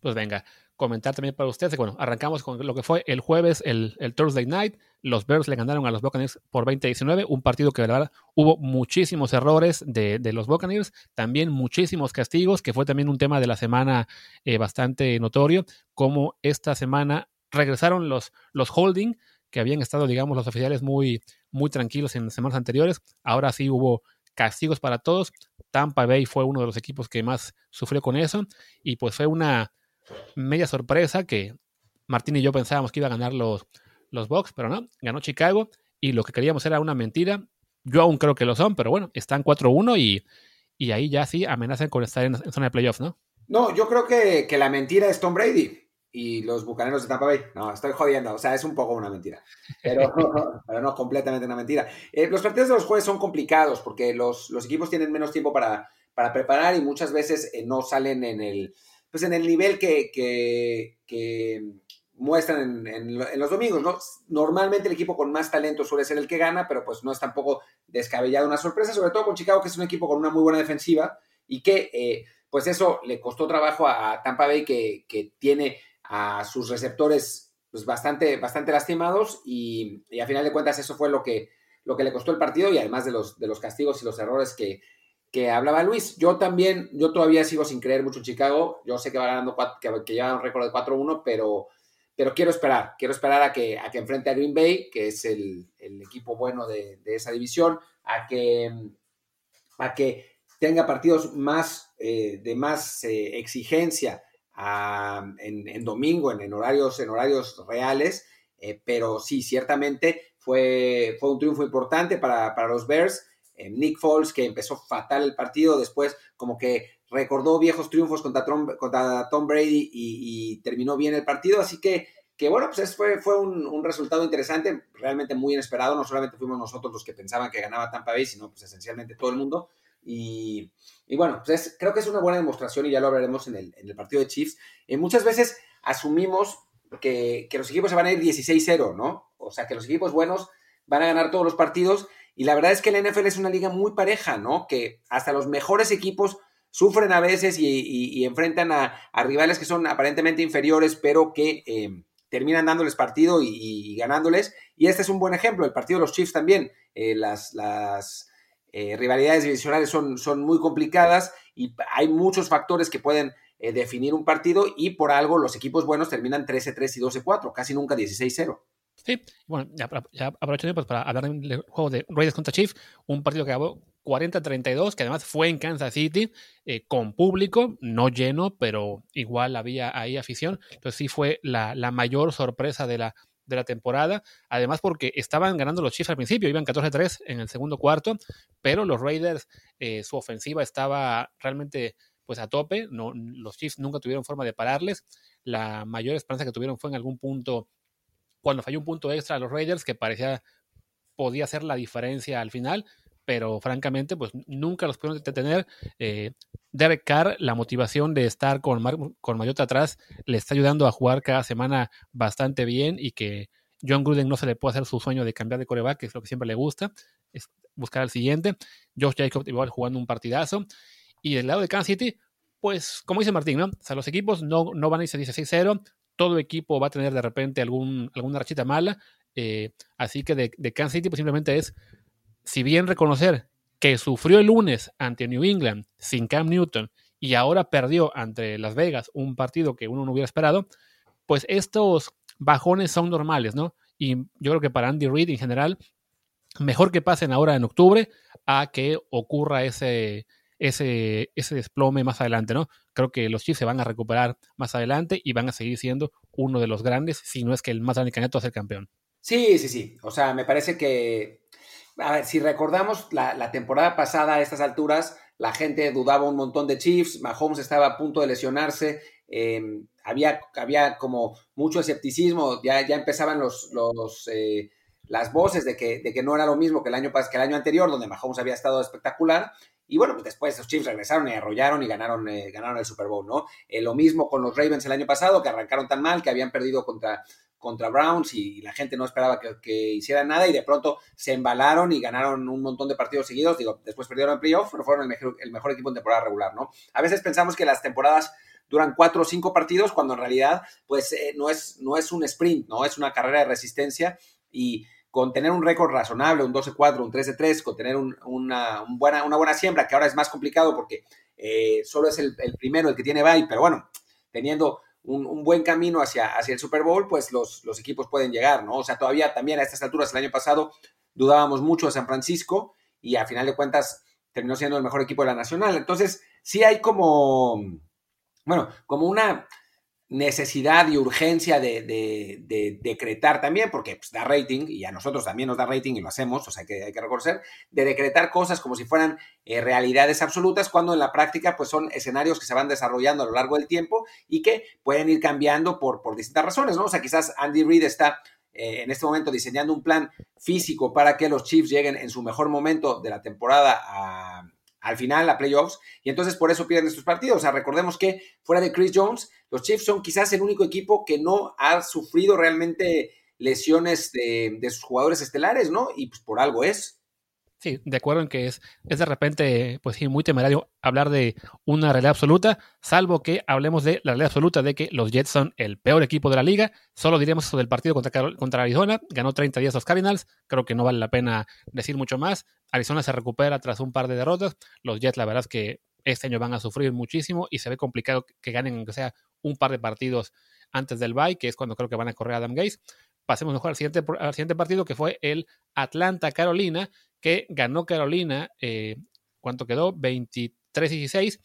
Pues venga, comentar también para ustedes. Bueno, arrancamos con lo que fue el jueves, el, Thursday night. Los Bears le ganaron a los Buccaneers por 20-19, un partido que, la verdad, hubo muchísimos errores de, los Buccaneers, también muchísimos castigos, que fue también un tema de la semana eh, bastante notorio, como esta semana regresaron los, los holding, que habían estado, digamos, los oficiales muy, muy tranquilos en semanas anteriores. Ahora sí hubo castigos para todos. Tampa Bay fue uno de los equipos que más sufrió con eso y pues fue una media sorpresa que Martín y yo pensábamos que iba a ganar los, los Bucks, pero no, ganó Chicago y lo que queríamos era una mentira. Yo aún creo que lo son, pero bueno, están 4-1 y, y, ahí ya sí amenazan con estar en, zona de playoffs, ¿no? No, yo creo que, que, la mentira es Tom Brady y los bucaneros de Tampa Bay. No, estoy jodiendo, o sea, es un poco una mentira, pero, (laughs) pero no completamente una mentira. Eh, los partidos de los jueves son complicados porque los, los equipos tienen menos tiempo para, para preparar y muchas veces eh, no salen en el pues en el nivel que, que, muestran en, los domingos, ¿no? Normalmente el equipo con más talento suele ser el que gana, pero pues no es tampoco descabellada una sorpresa, sobre todo con Chicago, que es un equipo con una muy buena defensiva y que eh, pues eso le costó trabajo a Tampa Bay, que, tiene a sus receptores pues bastante, bastante lastimados y, a final de cuentas eso fue lo que, lo que le costó el partido y además de los, de los castigos y los errores que, que hablaba Luis. Yo también, yo todavía sigo sin creer mucho en Chicago. Yo sé que va ganando, que, que lleva un récord de 4-1, pero, pero quiero esperar. Quiero esperar a que, a que enfrente a Green Bay, que es el, equipo bueno de, esa división, a que, a que tenga partidos más, eh, de más eh, exigencia en, domingo, en, horarios, en horarios reales. Eh, pero sí, ciertamente fue, fue un triunfo importante para, para los Bears. Nick Foles, que empezó fatal el partido, después como que recordó viejos triunfos contra Tom, Brady y, terminó bien el partido, así que, que bueno, pues fue, fue un, resultado interesante, realmente muy inesperado, no solamente fuimos nosotros los que pensaban que ganaba Tampa Bay, sino pues esencialmente todo el mundo, y, bueno, pues creo que es una buena demostración y ya lo hablaremos en el, en el partido de Chiefs. Eh, muchas veces asumimos que, que los equipos se van a ir 16-0, ¿no? O sea, que los equipos buenos van a ganar todos los partidos y la verdad es que la NFL es una liga muy pareja, ¿no? Que hasta los mejores equipos sufren a veces y, enfrentan a, rivales que son aparentemente inferiores, pero que eh, terminan dándoles partido y, ganándoles. Y este es un buen ejemplo, el partido de los Chiefs también. Eh, las, las eh, rivalidades divisionales son, son muy complicadas y hay muchos factores que pueden definir un partido y por algo los equipos buenos terminan 13-3 y 12-4, casi nunca 16-0. Sí, bueno, ya, ya aprovecho pues, para hablar del juego de Raiders contra Chiefs, un partido que acabó 40-32, que además fue en Kansas City, eh, con público, no lleno, pero igual había ahí afición. Entonces sí fue la, la mayor sorpresa de la, de la temporada. Además porque estaban ganando los Chiefs al principio, iban 14-3 en el segundo cuarto, pero los Raiders, eh, su ofensiva estaba realmente pues a tope. No, los Chiefs nunca tuvieron forma de pararles. La mayor esperanza que tuvieron fue en algún punto, cuando falló un punto extra a los Raiders, que parecía podía ser la diferencia al final, pero francamente, pues nunca los pudieron detener. Eh, Derek Carr, la motivación de estar con, con Mayota atrás, le está ayudando a jugar cada semana bastante bien y que John Gruden no se le puede hacer su sueño de cambiar de coreback, que es lo que siempre le gusta, es buscar al siguiente. Josh Jacobs igual jugando un partidazo. Y del lado de Kansas City, pues como dice Martín, ¿no? O sea, los equipos no, no van a irse 16-0, todo equipo va a tener de repente algún, alguna rachita mala. Eh, así que de, de Kansas City, pues simplemente es si bien reconocer que sufrió el lunes ante New England sin Cam Newton y ahora perdió ante Las Vegas un partido que uno no hubiera esperado, pues estos bajones son normales, ¿no? Y yo creo que para Andy Reid en general, mejor que pasen ahora en octubre a que ocurra ese, ese, ese desplome más adelante, ¿no? Creo que los Chiefs se van a recuperar más adelante y van a seguir siendo uno de los grandes, si no es que el más grande candidato a ser campeón. Sí, sí, sí. O sea, me parece que a ver, si recordamos la, temporada pasada a estas alturas, la gente dudaba un montón de Chiefs, Mahomes estaba a punto de lesionarse, em, había, había como mucho escepticismo, ya, ya empezaban los, los, eh, las voces de que, de que no era lo mismo que el, año, que el año anterior, donde Mahomes había estado espectacular, y bueno, pues después los Chiefs regresaron y arrollaron y ganaron, eh, ganaron el Super Bowl, ¿no? Eh, lo mismo con los Ravens el año pasado, que arrancaron tan mal, que habían perdido contra, contra Browns y, la gente no esperaba que, hicieran nada y de pronto se embalaron y ganaron un montón de partidos seguidos. Digo, después perdieron en playoff, pero fueron el mejor, equipo en temporada regular, ¿no? A veces pensamos que las temporadas duran cuatro o cinco partidos cuando en realidad pues eh, no, es, no es un sprint, ¿no? Es una carrera de resistencia y con tener un récord razonable, un 12-4, un 13-3, con tener una, buena, una buena siembra, que ahora es más complicado porque eh, solo es el, primero el que tiene bye, pero bueno, teniendo un, buen camino hacia, hacia el Super Bowl, pues los, los equipos pueden llegar, ¿no? O sea, todavía también a estas alturas, el año pasado, dudábamos mucho de San Francisco y a final de cuentas terminó siendo el mejor equipo de la Nacional. Entonces, sí hay como, bueno, como una necesidad y urgencia de, decretar también, porque pues, da rating, y a nosotros también nos da rating y lo hacemos, o sea que hay que reconocer, de decretar cosas como si fueran eh, realidades absolutas, cuando en la práctica pues son escenarios que se van desarrollando a lo largo del tiempo y que pueden ir cambiando por, por distintas razones, ¿no? O sea, quizás Andy Reid está eh, en este momento diseñando un plan físico para que los Chiefs lleguen en su mejor momento de la temporada a al final a playoffs y entonces por eso pierden estos partidos. O sea, recordemos que fuera de Chris Jones, los Chiefs son quizás el único equipo que no ha sufrido realmente lesiones de, de sus jugadores estelares, ¿no? Y pues por algo es. Sí, de acuerdo en que es, es de repente, pues sí, muy temerario hablar de una realidad absoluta, salvo que hablemos de la realidad absoluta de que los Jets son el peor equipo de la liga. Solo diremos eso del partido contra, contra Arizona, ganó 30 días los Cardinals, creo que no vale la pena decir mucho más. Arizona se recupera tras un par de derrotas, los Jets la verdad es que este año van a sufrir muchísimo y se ve complicado que ganen aunque sea un par de partidos antes del bye, que es cuando creo que van a correr a Adam Gaze. Pasemos mejor al siguiente, partido, que fue el Atlanta-Carolina, que ganó Carolina, eh, ¿cuánto quedó? 23-16,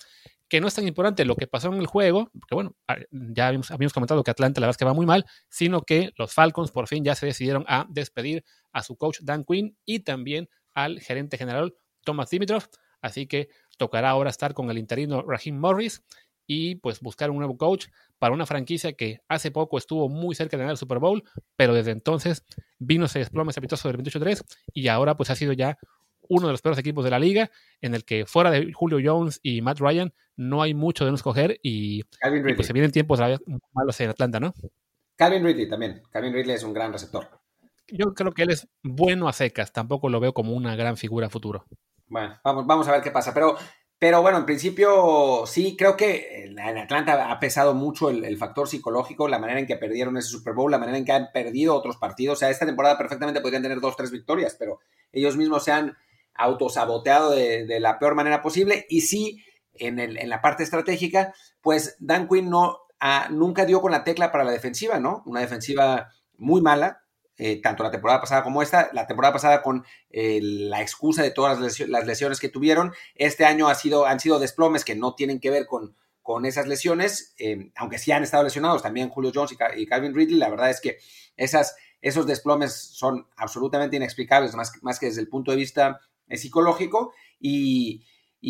que no es tan importante lo que pasó en el juego, porque bueno, ya habíamos, comentado que Atlanta la verdad es que va muy mal, sino que los Falcons por fin ya se decidieron a despedir a su coach Dan Quinn y también al gerente general Thomas Dimitrov, así que tocará ahora estar con el interino Raheem Morris y pues buscar un nuevo coach para una franquicia que hace poco estuvo muy cerca de ganar el Super Bowl, pero desde entonces vino ese desplome estrepitoso del 28-3 y ahora pues ha sido ya uno de los peores equipos de la liga, en el que fuera de Julio Jones y Matt Ryan no hay mucho de no escoger y, pues se vienen tiempos malos en Atlanta, ¿no? Calvin Ridley también. Calvin Ridley es un gran receptor. Yo creo que él es bueno a secas, tampoco lo veo como una gran figura futuro. Bueno, vamos, a ver qué pasa. Pero pero bueno, en principio sí, creo que en Atlanta ha pesado mucho el, factor psicológico, la manera en que perdieron ese Super Bowl, la manera en que han perdido otros partidos. O sea, esta temporada perfectamente podrían tener dos, tres victorias, pero ellos mismos se han autosaboteado de, de la peor manera posible. Y sí, en, el, en la parte estratégica, pues Dan Quinn no, nunca dio con la tecla para la defensiva, ¿no? Una defensiva muy mala, eh, tanto la temporada pasada como esta. La temporada pasada con eh, la excusa de todas las lesiones, que tuvieron. Este año ha sido, han sido desplomes que no tienen que ver con, con esas lesiones, eh, aunque sí han estado lesionados también Julio Jones y, Calvin Ridley. La verdad es que esas, esos desplomes son absolutamente inexplicables, más, más que desde el punto de vista psicológico. Y,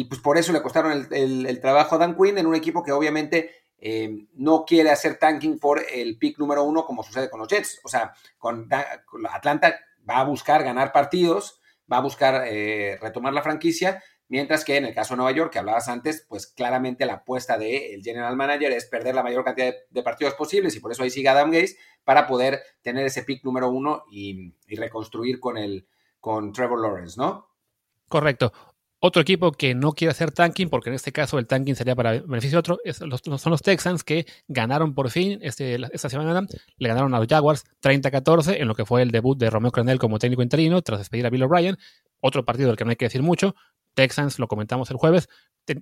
pues por eso le costaron el trabajo a Dan Quinn en un equipo que obviamente eh, no quiere hacer tanking por el pick número uno como sucede con los Jets. O sea, con, Atlanta va a buscar ganar partidos, va a buscar eh, retomar la franquicia, mientras que en el caso de Nueva York, que hablabas antes, pues claramente la apuesta del general manager es perder la mayor cantidad de, partidos posibles y por eso ahí sigue Adam Gaze para poder tener ese pick número uno y, y reconstruir con, el, con Trevor Lawrence, ¿no? Correcto. Otro equipo que no quiere hacer tanking, porque en este caso el tanking sería para beneficio de otro, son los Texans que ganaron por fin este, esta semana. Le ganaron a los Jaguars 30-14 en lo que fue el debut de Romeo Crandell como técnico interino tras despedir a Bill O'Brien. Otro partido del que no hay que decir mucho. Texans, lo comentamos el jueves,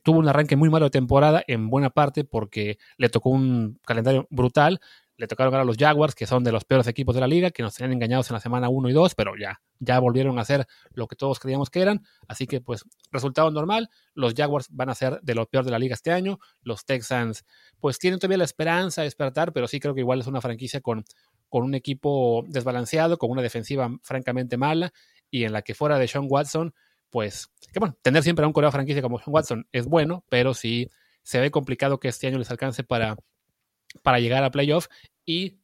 tuvo un arranque muy malo de temporada en buena parte porque le tocó un calendario brutal le tocaron a los Jaguars, que son de los peores equipos de la liga, que nos tenían engañados en la semana 1 y 2, pero ya, ya volvieron a ser lo que todos creíamos que eran. Así que, pues, resultado normal. Los Jaguars van a ser de los peores de la liga este año. Los Texans, pues, tienen todavía la esperanza de despertar, pero sí creo que igual es una franquicia con, con un equipo desbalanceado, con una defensiva francamente mala, y en la que fuera de Sean Watson, pues, que bueno, tener siempre a un coreano franquicia como Sean Watson es bueno, pero sí se ve complicado que este año les alcance para para llegar a playoff y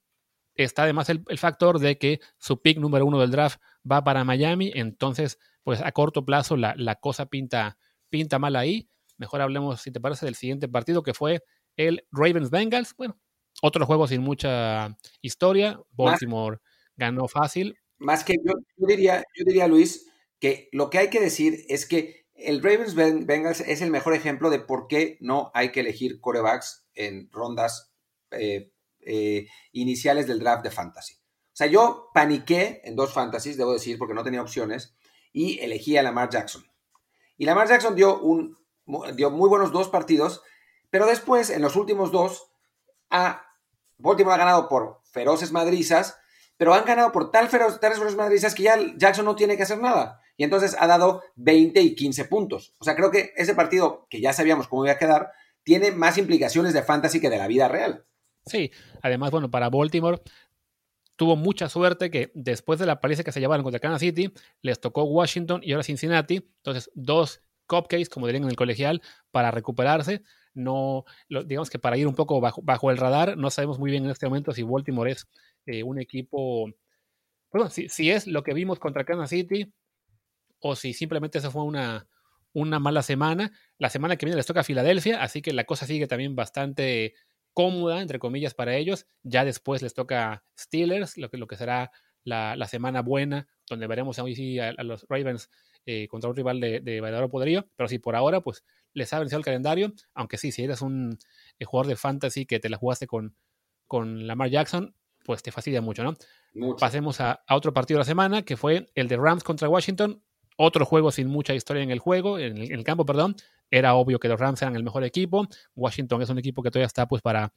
está además el, factor de que su pick número uno del draft va para Miami, entonces pues a corto plazo la, la cosa pinta, pinta mal ahí. Mejor hablemos, si te parece, del siguiente partido que fue el Ravens Bengals. Bueno, otro juego sin mucha historia. Baltimore ganó fácil. Más que yo, diría, yo diría, Luis, que lo que hay que decir es que el Ravens Bengals es el mejor ejemplo de por qué no hay que elegir corebacks en rondas eh, eh, iniciales del draft de fantasy. O sea, yo paniqué en dos fantasies, debo decir, porque no tenía opciones, y elegí a Lamar Jackson. Y Lamar Jackson dio, un, dio muy buenos dos partidos, pero después, en los últimos dos, a Baltimore ha ganado por feroces madrizas, pero han ganado por tal feroces, feroces madrizas que ya Jackson no tiene que hacer nada. Y entonces ha dado 20 y 15 puntos. O sea, creo que ese partido, que ya sabíamos cómo iba a quedar, tiene más implicaciones de fantasy que de la vida real. Sí, además, bueno, para Baltimore tuvo mucha suerte que después de la paliza que se llevaron contra Kansas City, les tocó Washington y ahora Cincinnati. Entonces, dos cupcakes, como dirían en el colegial, para recuperarse. No, digamos que para ir un poco bajo, el radar, no sabemos muy bien en este momento si Baltimore es eh, un equipo. Bueno, si, si, es lo que vimos contra Kansas City o si simplemente eso fue una, una mala semana. La semana que viene les toca a Filadelfia, así que la cosa sigue también bastante cómoda, entre comillas, para ellos. Ya después les toca Steelers, lo que, lo que será la, semana buena, donde veremos a, los Ravens eh, contra un rival de, de verdadero poderío. Pero sí, por ahora, pues les ha vencido el calendario. Aunque sí, si eres un eh, jugador de fantasy que te la jugaste con, con Lamar Jackson, pues te fastidia mucho, ¿no? Pasemos a, otro partido de la semana, que fue el de Rams contra Washington. Otro juego sin mucha historia en el juego, en el campo, perdón. Era obvio que los Rams eran el mejor equipo. Washington es un equipo que todavía está pues para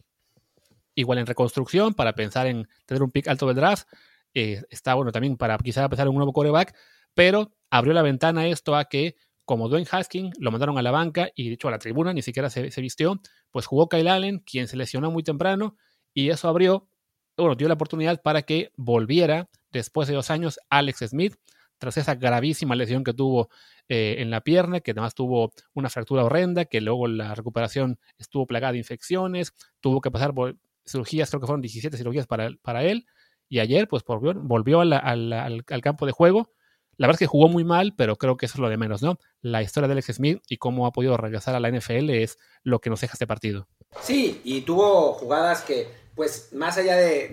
igual en reconstrucción, para pensar en tener un pick alto del draft. Eh, está bueno también para quizá pensar en un nuevo coreback, pero abrió la ventana esto a que como Dwayne Haskins lo mandaron a la banca y de hecho a la tribuna ni siquiera se, se vistió, pues jugó Kyle Allen, quien se lesionó muy temprano y eso abrió, bueno, dio la oportunidad para que volviera después de dos años Alex Smith, tras esa gravísima lesión que tuvo eh, en la pierna, que además tuvo una fractura horrenda, que luego la recuperación estuvo plagada de infecciones, tuvo que pasar por cirugías, creo que fueron 17 cirugías para, para él, y ayer pues volvió, volvió al, al, campo de juego. La verdad es que jugó muy mal, pero creo que eso es lo de menos, ¿no? La historia de Alex Smith y cómo ha podido regresar a la NFL es lo que nos deja este partido. Sí, y tuvo jugadas que, pues, más allá de,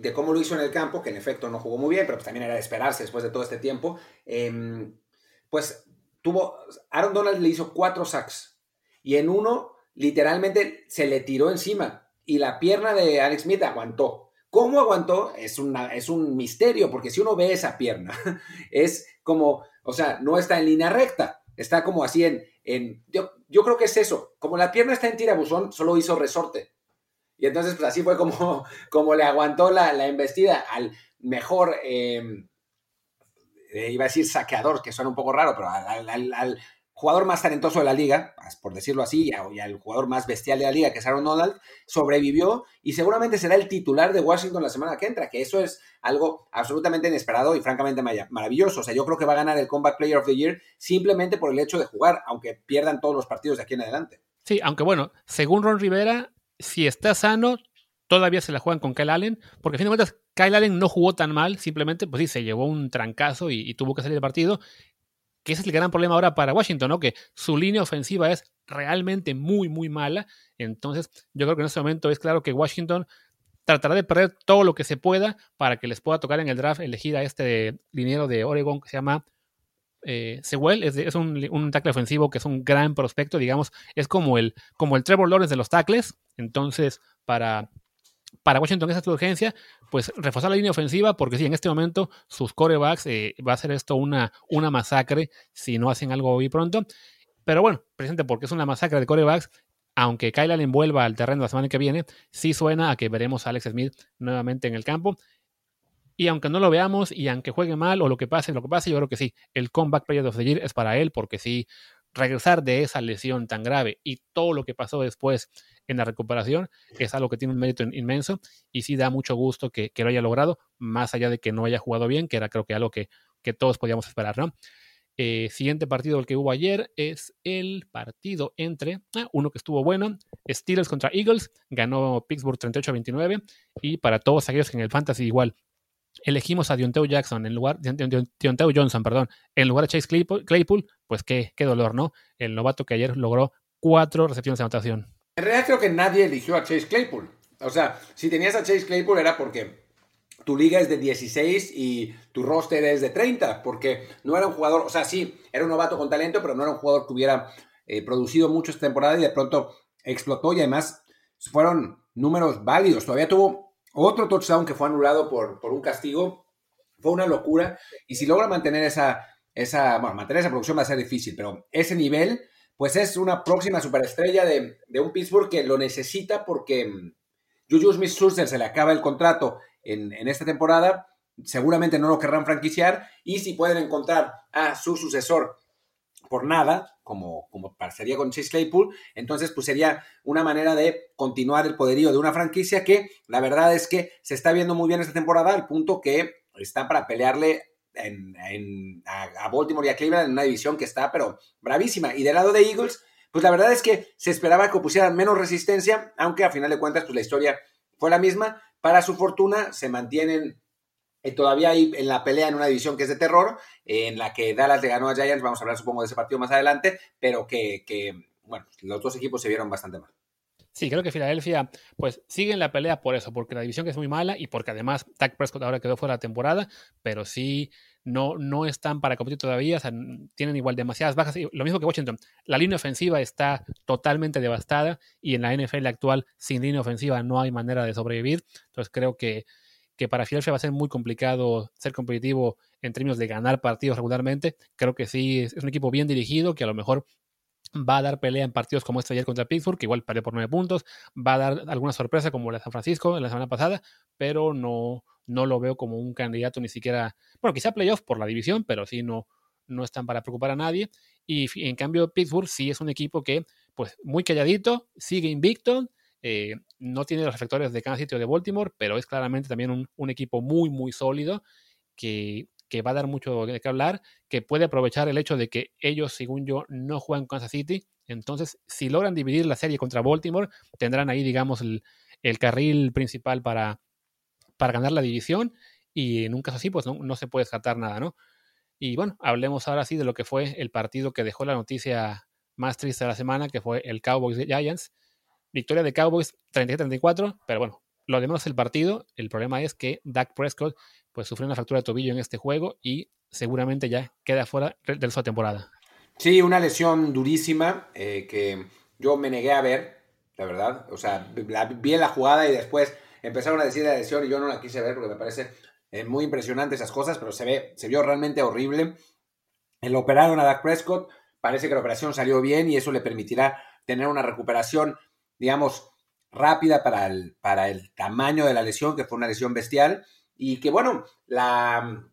de, cómo lo hizo en el campo, que en efecto no jugó muy bien, pero pues también era de esperarse después de todo este tiempo, eh, pues tuvo, Aaron Donald le hizo cuatro sacks y en uno literalmente se le tiró encima y la pierna de Alex Smith aguantó. ¿Cómo aguantó? Es, una, es un misterio, porque si uno ve esa pierna, (laughs) es como, o sea, no está en línea recta, está como así en, en yo, yo creo que es eso, como la pierna está en tirabuzón, solo hizo resorte. Y entonces, pues así fue como, (laughs) como le aguantó la, la embestida al mejor, em, eh, iba a decir saqueador, que suena un poco raro, pero al, jugador más talentoso de la liga, por decirlo así, y al jugador más bestial de la liga, que es Aaron Donald, sobrevivió y seguramente será el titular de Washington la semana que entra, que eso es algo absolutamente inesperado y francamente maravilloso. O sea, yo creo que va a ganar el Combat Player of the Year simplemente por el hecho de jugar, aunque pierdan todos los partidos de aquí en adelante. Sí, aunque bueno, según Ron Rivera, si está sano, todavía se la juegan con Kyle Allen, porque a fin de cuentas Kyle Allen no jugó tan mal, simplemente pues sí, se llevó un trancazo y, tuvo que salir del partido que ese es el gran problema ahora para Washington, ¿no? Que su línea ofensiva es realmente muy, muy mala. Entonces, yo creo que en este momento es claro que Washington tratará de perder todo lo que se pueda para que les pueda tocar en el draft elegir a este liniero de Oregon que se llama eh, Sewell. Es, un, un, tackle ofensivo que es un gran prospecto, digamos, es como el, como el Trevor Lawrence de los tackles. Entonces, para para Washington esa es su urgencia, pues reforzar la línea ofensiva, porque sí, en este momento sus corebacks eh, va a ser esto una, una masacre si no hacen algo hoy pronto. Pero bueno, presente porque es una masacre de corebacks, aunque Kyle Allen vuelva al terreno la semana que viene, sí suena a que veremos a Alex Smith nuevamente en el campo. Y aunque no lo veamos y aunque juegue mal o lo que pase, lo que pase, yo creo que sí, el comeback player of the es para él, porque sí, regresar de esa lesión tan grave y todo lo que pasó después en la recuperación es algo que tiene un mérito inmenso y sí da mucho gusto que, lo haya logrado, más allá de que no haya jugado bien, que era creo que algo que, todos podíamos esperar, ¿no? Eh, siguiente partido el que hubo ayer es el partido entre ah, uno que estuvo bueno, Steelers contra Eagles, ganó Pittsburgh 38 a 29 y para todos aquellos que en el fantasy igual elegimos a Dionte Jackson en lugar Dionte Johnson, perdón, en lugar de Chase Claypool, pues qué, qué dolor, ¿no? El novato que ayer logró cuatro recepciones de anotación. En realidad creo que nadie eligió a Chase Claypool. O sea, si tenías a Chase Claypool era porque tu liga es de 16 y tu roster es de 30, porque no era un jugador, o sea, sí, era un novato con talento, pero no era un jugador que hubiera eh, producido mucho esta temporada y de pronto explotó y además fueron números válidos. Todavía tuvo otro touchdown que fue anulado por, por un castigo. Fue una locura. Y si logra mantener esa, esa, bueno, mantener esa producción va a ser difícil, pero ese nivel pues es una próxima superestrella de, un Pittsburgh que lo necesita porque mm, Juju Smith-Schuster se le acaba el contrato en, esta temporada, seguramente no lo querrán franquiciar y si pueden encontrar a su sucesor por nada, como, como sería con Chase Claypool, entonces pues sería una manera de continuar el poderío de una franquicia que la verdad es que se está viendo muy bien esta temporada al punto que está para pelearle en, a, Baltimore y a Cleveland en una división que está, pero bravísima. Y del lado de Eagles, pues la verdad es que se esperaba que pusieran menos resistencia, aunque a final de cuentas, pues la historia fue la misma. Para su fortuna, se mantienen todavía ahí en la pelea en una división que es de terror, en la que Dallas le ganó a Giants, vamos a hablar supongo de ese partido más adelante, pero que, que bueno, los dos equipos se vieron bastante mal. Sí, creo que Filadelfia, pues sigue en la pelea por eso, porque la división que es muy mala y porque además Dak Prescott ahora quedó fuera de la temporada, pero sí no, no están para competir todavía, o sea, tienen igual demasiadas bajas. Lo mismo que Washington, la línea ofensiva está totalmente devastada y en la NFL actual, sin línea ofensiva, no hay manera de sobrevivir. Entonces creo que, que para Filadelfia va a ser muy complicado ser competitivo en términos de ganar partidos regularmente. Creo que sí, es un equipo bien dirigido, que a lo mejor va a dar pelea en partidos como este ayer contra Pittsburgh, que igual perdió por nueve puntos, va a dar alguna sorpresa como la de San Francisco en la semana pasada, pero no, no lo veo como un candidato ni siquiera, bueno, quizá playoff por la división, pero sí no, no están para preocupar a nadie. Y en cambio Pittsburgh sí es un equipo que, pues, muy calladito, sigue invicto, eh, no tiene los reflectores de Kansas City o de Baltimore, pero es claramente también un, equipo muy, muy sólido que que va a dar mucho de qué hablar, que puede aprovechar el hecho de que ellos, según yo, no juegan Kansas City. Entonces, si logran dividir la serie contra Baltimore, tendrán ahí, digamos, el, carril principal para, para ganar la división. Y en un caso así, pues no, se puede descartar nada, ¿no? Y bueno, hablemos ahora sí de lo que fue el partido que dejó la noticia más triste de la semana, que fue el Cowboys Giants. Victoria de Cowboys 33-34, pero bueno, lo demás es el partido. El problema es que Dak Prescott pues sufrió una fractura de tobillo en este juego y seguramente ya queda fuera de su temporada. Sí, una lesión durísima eh, que yo me negué a ver, la verdad. O sea, vi la jugada y después empezaron a decir la lesión y yo no la quise ver porque me parece eh, muy impresionante esas cosas, pero se, ve, se vio realmente horrible. Lo operaron a Dak Prescott, parece que la operación salió bien y eso le permitirá tener una recuperación, digamos, rápida para el, para el tamaño de la lesión, que fue una lesión bestial y que bueno, la,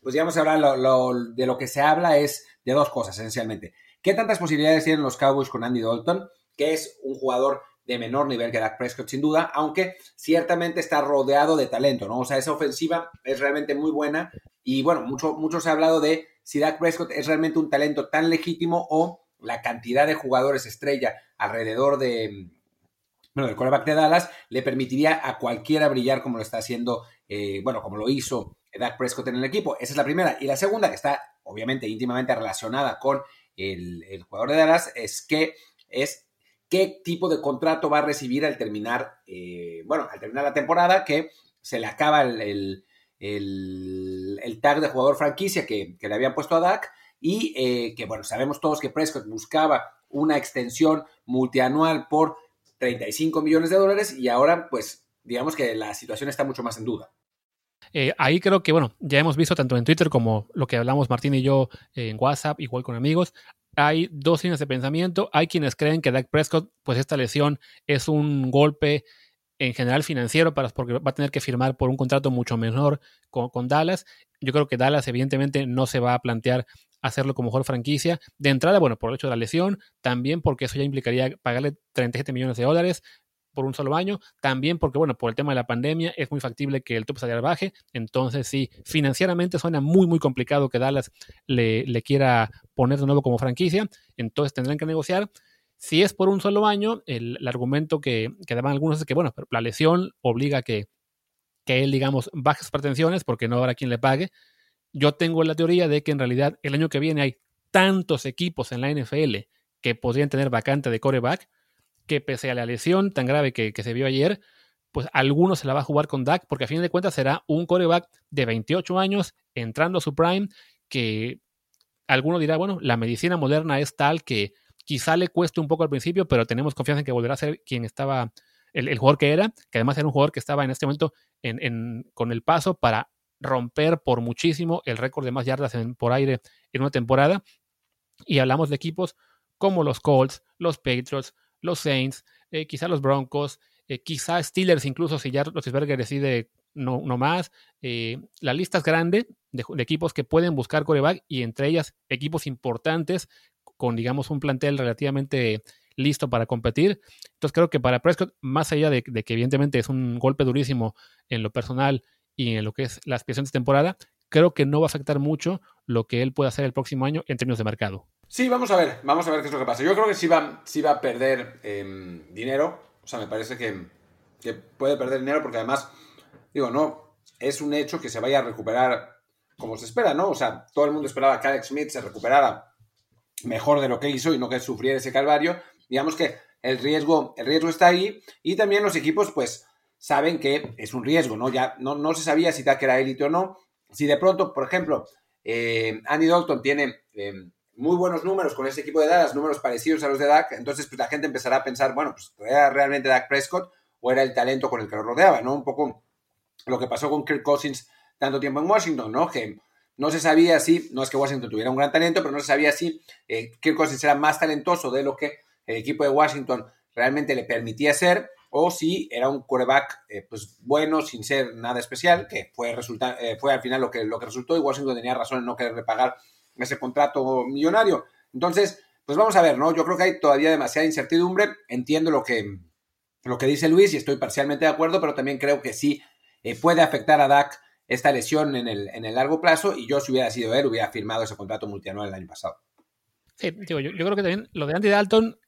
pues digamos ahora de lo que se habla es de dos cosas esencialmente. ¿Qué tantas posibilidades tienen los Cowboys con Andy Dalton? Que es un jugador de menor nivel que Dak Prescott, sin duda, aunque ciertamente está rodeado de talento, ¿no? O sea, esa ofensiva es realmente muy buena y bueno, mucho, mucho se ha hablado de si Dak Prescott es realmente un talento tan legítimo o la cantidad de jugadores estrella alrededor de, bueno, del quarterback de Dallas le permitiría a cualquiera brillar como lo está haciendo, eh, bueno, como lo hizo Dak Prescott en el equipo. Esa es la primera. Y la segunda, que está obviamente íntimamente relacionada con el, el jugador de Dallas, es que es qué tipo de contrato va a recibir al terminar, eh, bueno, al terminar la temporada, que se le acaba el, tag de jugador franquicia que, le habían puesto a Dak y eh, que, bueno, sabemos todos que Prescott buscaba una extensión multianual por 35 millones de dólares y ahora, pues, digamos que la situación está mucho más en duda. Eh, ahí creo que, bueno, ya hemos visto tanto en Twitter como lo que hablamos Martín y yo en WhatsApp, igual con amigos, hay dos líneas de pensamiento. Hay quienes creen que Dak Prescott, pues esta lesión es un golpe en general financiero para, porque va a tener que firmar por un contrato mucho menor con, Dallas. Yo creo que Dallas evidentemente no se va a plantear hacerlo como mejor franquicia. De entrada, bueno, por el hecho de la lesión, también porque eso ya implicaría pagarle 37 millones de dólares por un solo año, también porque, bueno, por el tema de la pandemia es muy factible que el tope salarial baje, entonces sí, financieramente suena muy, muy complicado que Dallas le, le quiera poner de nuevo como franquicia, entonces tendrán que negociar. Si es por un solo año, el, argumento que, que, daban algunos es que, bueno, la lesión obliga a que, que él, digamos, baje sus pretensiones porque no habrá quien le pague. Yo tengo la teoría de que en realidad el año que viene hay tantos equipos en la NFL que podrían tener vacante de coreback que pese a la lesión tan grave que, se vio ayer, pues alguno se la va a jugar con Dak, porque a fin de cuentas será un coreback de 28 años entrando a su prime, que alguno dirá, bueno, la medicina moderna es tal que quizá le cueste un poco al principio, pero tenemos confianza en que volverá a ser quien estaba, el, jugador que era, que además era un jugador que estaba en este momento con el paso para romper por muchísimo el récord de más yardas por aire en una temporada. Y hablamos de equipos como los Colts, los Patriots, los Saints, eh, quizá los Broncos, eh, quizá Steelers, incluso si ya Roethlisberger decide no, no más. Eh, la lista es grande de, equipos que pueden buscar coreback y entre ellas equipos importantes con, digamos, un plantel relativamente listo para competir. Entonces creo que para Prescott, más allá de, que evidentemente es un golpe durísimo en lo personal y en lo que es la aspiración de temporada, creo que no va a afectar mucho lo que él pueda hacer el próximo año en términos de mercado. Sí, vamos a ver, vamos a ver qué es lo que pasa. Yo creo que sí va, sí va a perder em, dinero. O sea, me parece que, puede perder dinero porque además, digo, no, es un hecho que se vaya a recuperar como se espera, ¿no? O sea, todo el mundo esperaba que Alex Smith se recuperara mejor de lo que hizo y no que sufriera ese calvario. Digamos que el riesgo, el riesgo está ahí y también los equipos, pues, saben que es un riesgo, ¿no? Ya no, no se sabía si Dak era élite o no. Si de pronto, por ejemplo, eh, Andy Dalton tiene em, muy buenos números con ese equipo de Dallas, números parecidos a los de Dak, entonces pues la gente empezará a pensar, bueno, pues era realmente Dak Prescott o era el talento con el que lo rodeaba, ¿no? Un poco lo que pasó con Kirk Cousins tanto tiempo en Washington, ¿no? Que no se sabía si, no es que Washington tuviera un gran talento, pero no se sabía si eh, Kirk Cousins era más talentoso de lo que el equipo de Washington realmente le permitía ser, o si era un quarterback eh, pues bueno, sin ser nada especial, que fue, eh, fue al final lo que, lo que resultó, y Washington tenía razón en no quererle pagar ese contrato millonario. Entonces, pues vamos a ver, ¿no? Yo creo que hay todavía demasiada incertidumbre. Entiendo lo que, lo que dice Luis y estoy parcialmente de acuerdo, pero también creo que sí eh, puede afectar a Dak esta lesión en el, en el largo plazo y yo si hubiera sido él hubiera firmado ese contrato multianual el año pasado. Sí, digo, yo, yo creo que también lo de Andy Dalton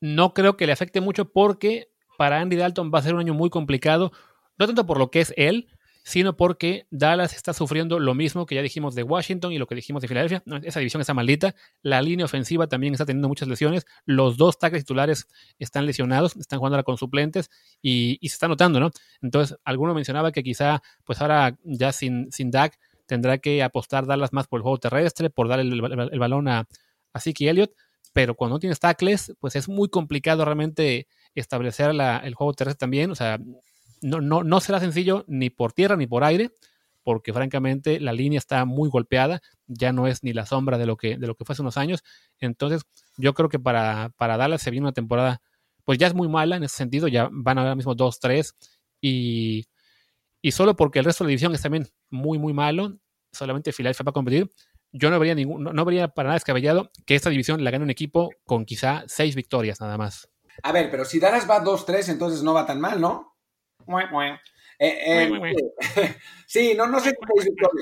no creo que le afecte mucho porque para Andy Dalton va a ser un año muy complicado, no tanto por lo que es él, sino porque Dallas está sufriendo lo mismo que ya dijimos de Washington y lo que dijimos de Filadelfia. esa división está maldita. La línea ofensiva también está teniendo muchas lesiones. Los dos tackles titulares están lesionados, están jugando con suplentes y, se está notando, ¿no? Entonces, alguno mencionaba que quizá, pues ahora ya sin, sin Dak, tendrá que apostar Dallas más por el juego terrestre, por dar el, balón a, a Zeke Elliott. Pero cuando no tienes tackles, pues es muy complicado realmente establecer el juego terrestre también. O sea, no, no, no será sencillo ni por tierra ni por aire, porque francamente la línea está muy golpeada, ya no es ni la sombra de lo que, de lo que fue hace unos años. Entonces, yo creo que para, para Dallas se viene una temporada, pues ya es muy mala en ese sentido, ya van ahora mismo 2-3 y, Y solo porque el resto de la división es también muy, muy malo, solamente Philadelphia va a competir, yo no vería, ningún, no, vería para nada descabellado que esta división la gane un equipo con quizá seis victorias nada más. A ver, pero si Dallas va 2-3, entonces no va tan mal, ¿no? Eh, eh, (laughs) sí, no, no sé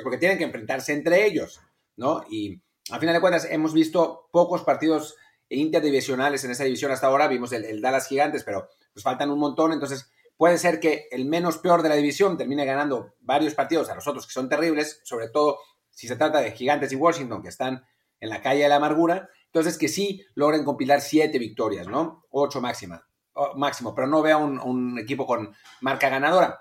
porque tienen que enfrentarse entre ellos, ¿no? Y al final de cuentas hemos visto pocos partidos interdivisionales en esa división hasta ahora, vimos el, Dallas Gigantes, pero pues faltan un montón, entonces puede ser que el menos peor de la división termine ganando varios partidos a los otros que son terribles, sobre todo si se trata de Gigantes y Washington, que están en la calle de la amargura, entonces que sí logren compilar siete victorias, ¿no? Ocho máxima, máximo, pero no vea un, equipo con marca ganadora.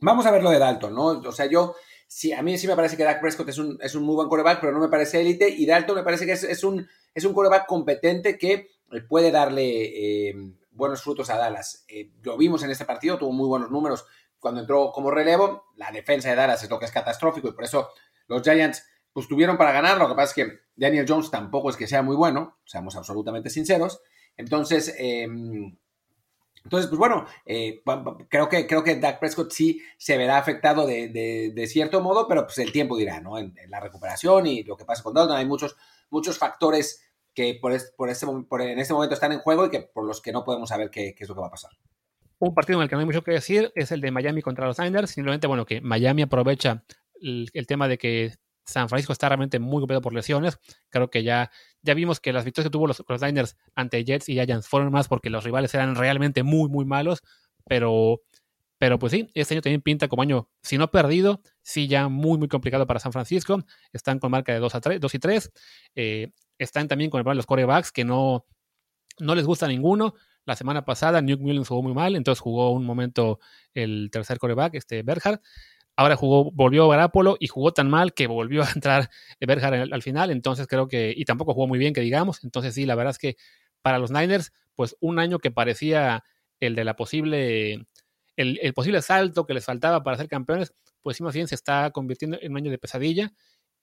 Vamos a ver lo de Dalton, ¿no? O sea, yo, sí, a mí sí me parece que Dak Prescott es un, es un muy buen coreback, pero no me parece élite, y Dalton me parece que es, un, es un coreback competente que puede darle eh, buenos frutos a Dallas. Eh, lo vimos en este partido, tuvo muy buenos números cuando entró como relevo. La defensa de Dallas es lo que es catastrófico y por eso los Giants pues tuvieron para ganar, lo que pasa es que Daniel Jones tampoco es que sea muy bueno, seamos absolutamente sinceros. Entonces, em, entonces pues bueno, eh, creo, que, creo que Dak Prescott sí se verá afectado de, cierto modo, pero pues el tiempo dirá, ¿no? En, la recuperación y lo que pasa con Dalton, hay muchos, muchos factores que por, por, este, en este momento están en juego y que por los que no podemos saber qué, qué es lo que va a pasar. Un partido en el que no hay mucho que decir es el de Miami contra los Niners. Simplemente, bueno, que Miami aprovecha el, tema de que San Francisco está realmente muy golpeado por lesiones. Creo que ya, ya vimos que las victorias que tuvo los, los Niners ante Jets y Giants fueron más porque los rivales eran realmente muy, muy malos. Pero, pero pues sí, este año también pinta como año, si no perdido, sí ya muy, muy complicado para San Francisco. Están con marca de 2, a 3, 2 y 3. Eh, están también con el los corebacks que no, no les gusta ninguno. La semana pasada Nuke Mullins jugó muy mal, entonces jugó un momento el tercer coreback, este Berhard. Ahora jugó, volvió Garapolo y jugó tan mal que volvió a entrar (laughs) Berger al, final. Entonces creo que, y tampoco jugó muy bien, que digamos. Entonces sí, la verdad es que para los Niners, pues un año que parecía el de la posible, el, posible salto que les faltaba para ser campeones, pues sí más bien se está convirtiendo en un año de pesadilla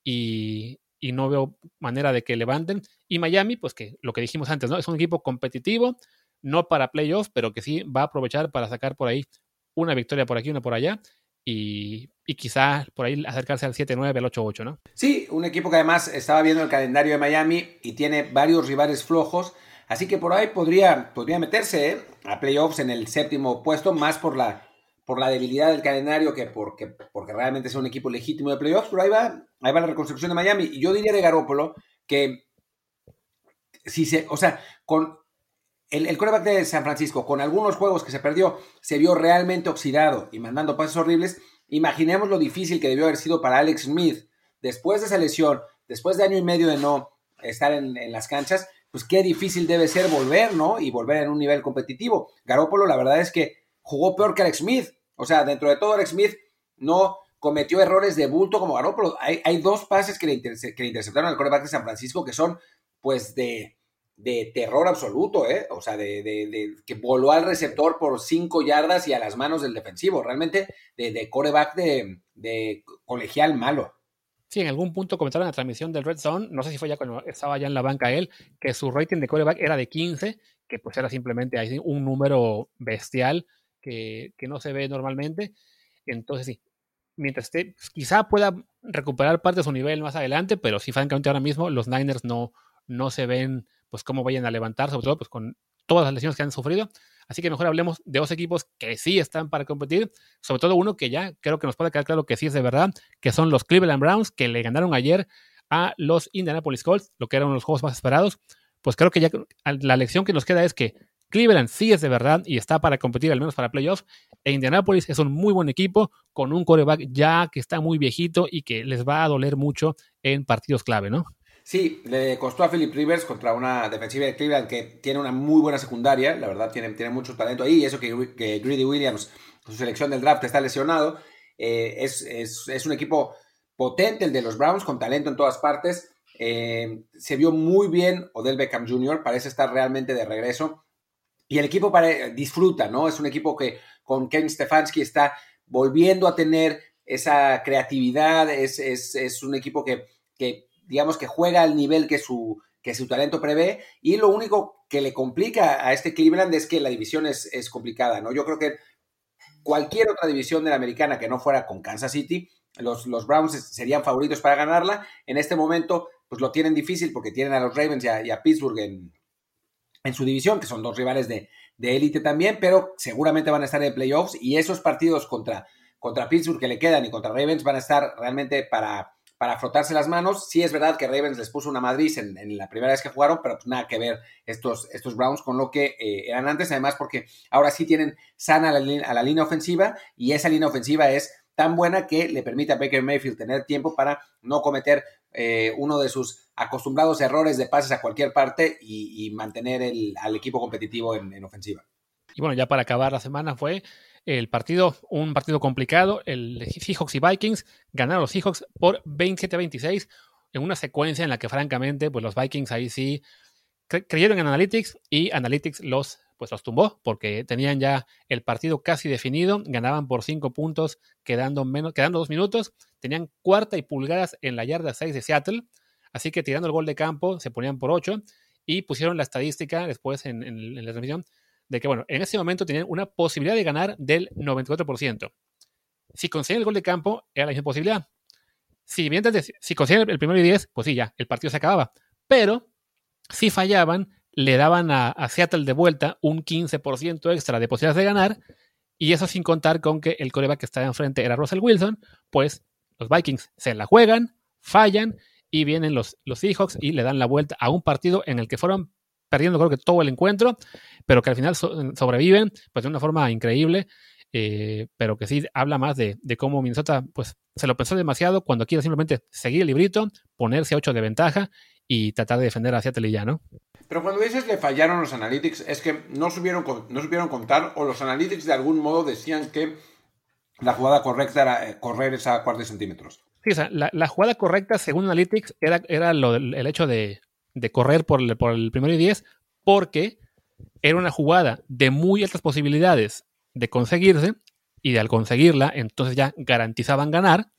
y, y no veo manera de que levanten. Y Miami, pues que lo que dijimos antes, ¿no? Es un equipo competitivo, no para playoffs, pero que sí va a aprovechar para sacar por ahí una victoria por aquí, una por allá y, quizás por ahí acercarse al 7-9, al 8-8, ¿no? Sí, un equipo que además estaba viendo el calendario de Miami y tiene varios rivales flojos, así que por ahí podría, podría meterse ¿eh? a playoffs en el séptimo puesto, más por la, por la debilidad del calendario que porque, porque realmente es un equipo legítimo de playoffs, pero ahí va, ahí va la reconstrucción de Miami. Y yo diría de Garópolo que si se, o sea, con el, el coreback de San Francisco, con algunos juegos que se perdió, se vio realmente oxidado y mandando pases horribles. Imaginemos lo difícil que debió haber sido para Alex Smith después de esa lesión, después de año y medio de no estar en, las canchas, pues qué difícil debe ser volver, ¿no? Y volver en un nivel competitivo. Garópolo, la verdad es que jugó peor que Alex Smith. O sea, dentro de todo, Alex Smith no cometió errores de bulto como Garópolo. Hay, hay dos pases que le, que le interceptaron al coreback de San Francisco que son, pues, de, de terror absoluto, ¿eh? O sea, de, que voló al receptor por cinco yardas y a las manos del defensivo. Realmente de, coreback de, colegial malo. Sí, en algún punto comentaron en la transmisión del Red Zone, no sé si fue ya cuando estaba ya en la banca él, que su rating de coreback era de 15, que pues era simplemente ahí un número bestial que, no se ve normalmente. Entonces sí, mientras esté, pues, quizá pueda recuperar parte de su nivel más adelante, pero sí, francamente ahora mismo los Niners no, no se ven pues cómo vayan a levantar, sobre todo pues con todas las lesiones que han sufrido. Así que mejor hablemos de dos equipos que sí están para competir, sobre todo uno que ya creo que nos puede quedar claro que sí es de verdad, que son los Cleveland Browns, que le ganaron ayer a los Indianapolis Colts, lo que eran los juegos más esperados. Pues creo que ya la lección que nos queda es que Cleveland sí es de verdad y está para competir al menos para playoffs. E Indianapolis es un muy buen equipo con un coreback ya que está muy viejito y que les va a doler mucho en partidos clave, ¿no? Sí, le costó a Philip Rivers contra una defensiva de Cleveland que tiene una muy buena secundaria, la verdad tiene, tiene mucho talento ahí, y eso que, Greedy Williams, su selección del draft, está lesionado. Eh, es, un equipo potente el de los Browns, con talento en todas partes. Eh, se vio muy bien Odell Beckham Jr., parece estar realmente de regreso. Y el equipo disfruta, ¿no? Es un equipo que con Ken Stefanski está volviendo a tener esa creatividad, es, es un equipo que, que digamos que juega al nivel que su, que su talento prevé y lo único que le complica a este Cleveland es que la división es, complicada, ¿no? Yo creo que cualquier otra división de la americana que no fuera con Kansas City, los, los Browns serían favoritos para ganarla. En este momento, pues lo tienen difícil porque tienen a los Ravens y a, Pittsburgh en, en, su división, que son dos rivales de élite también, pero seguramente van a estar en playoffs y esos partidos contra, contra Pittsburgh que le quedan y contra Ravens van a estar realmente para, para frotarse las manos. Sí es verdad que Ravens les puso una Madrid en, la primera vez que jugaron, pero pues nada que ver estos, estos Browns con lo que eh, eran antes, además porque ahora sí tienen sana a la, línea ofensiva y esa línea ofensiva es tan buena que le permite a Baker Mayfield tener tiempo para no cometer eh, uno de sus acostumbrados errores de pases a cualquier parte y, mantener al equipo competitivo en, ofensiva. Y bueno, ya para acabar la semana fue el partido, un partido complicado, el Seahawks y Vikings ganaron los Seahawks por 27-26 en una secuencia en la que francamente pues los Vikings ahí sí creyeron en Analytics y Analytics los pues los tumbó porque tenían ya el partido casi definido, ganaban por cinco puntos, quedando, menos, quedando dos minutos, tenían cuarta y pulgadas en la yarda 6 de Seattle, así que tirando el gol de campo se ponían por ocho y pusieron la estadística después en, la transmisión de que, bueno, en ese momento tenían una posibilidad de ganar del 94%. Si consiguen el gol de campo, era la misma posibilidad. Si, si consiguen el primero y 10, pues sí, ya, el partido se acababa. Pero si fallaban, le daban a, Seattle de vuelta un 15% extra de posibilidades de ganar, y eso sin contar con que el coreback que estaba enfrente era Russell Wilson, pues los Vikings se la juegan, fallan, y vienen los Seahawks y le dan la vuelta a un partido en el que fueron perdiendo creo que todo el encuentro, pero que al final sobreviven pues de una forma increíble, eh, pero que sí habla más de, de, cómo Minnesota pues se lo pensó demasiado cuando quiere simplemente seguir el librito, ponerse a 8 de ventaja y tratar de defender a Seattle y ya, ¿no? Pero cuando dices le fallaron los analytics, es que no supieron, no supieron contar o los analytics de algún modo decían que la jugada correcta era eh, correr esa cuarta de centímetros. Sí, o sea, la, jugada correcta, según Analytics, era, era el hecho de, correr por el, primero y diez, porque era una jugada de muy altas posibilidades de conseguirse, y al conseguirla, entonces ya garantizaban ganar,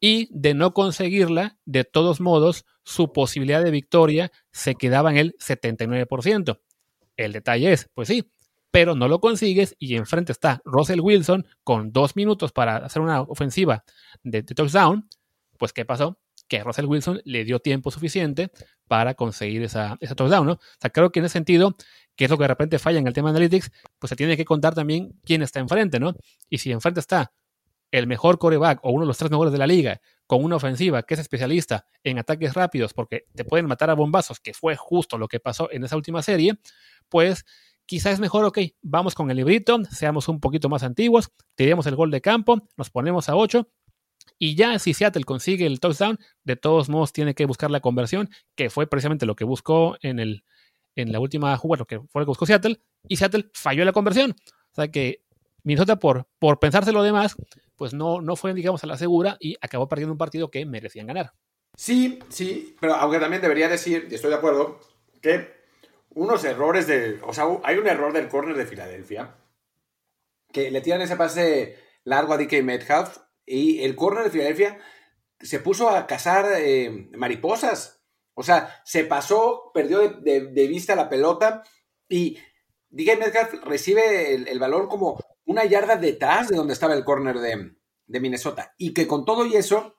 y de no conseguirla, de todos modos, su posibilidad de victoria se quedaba en el 79%. El detalle es, pues sí, pero no lo consigues y enfrente está Russell Wilson con dos minutos para hacer una ofensiva de, touchdown. Pues, ¿qué pasó? Que Russell Wilson le dio tiempo suficiente para conseguir esa, esa touchdown, ¿no? O sea, creo que en ese sentido, que es lo que de repente falla en el tema de analytics, pues se tiene que contar también quién está enfrente, ¿no? Y si enfrente está el mejor coreback o uno de los tres mejores de la liga con una ofensiva que es especialista en ataques rápidos porque te pueden matar a bombazos, que fue justo lo que pasó en esa última serie, pues quizás es mejor, ok, vamos con el librito, seamos un poquito más antiguos, tiremos el gol de campo, nos ponemos a 8 y ya si Seattle consigue el touchdown, de todos modos tiene que buscar la conversión, que fue precisamente lo que buscó en, el, en la última jugada, lo que fue lo que buscó Seattle, y Seattle falló la conversión. O sea que Minnesota, por, por pensarse lo demás, pues no, no fue, digamos, a la segura y acabó perdiendo un partido que merecían ganar. Sí, sí, pero aunque también debería decir, y estoy de acuerdo, que unos errores de. O sea, hay un error del corner de Filadelfia. Que le tiran ese pase largo a DK Metcalf. Y el corner de Filadelfia se puso a cazar eh, mariposas. O sea, se pasó, perdió de, vista la pelota. Y DK Metcalf recibe el, balón como una yarda detrás de donde estaba el corner de, de Minnesota. Y que con todo y eso,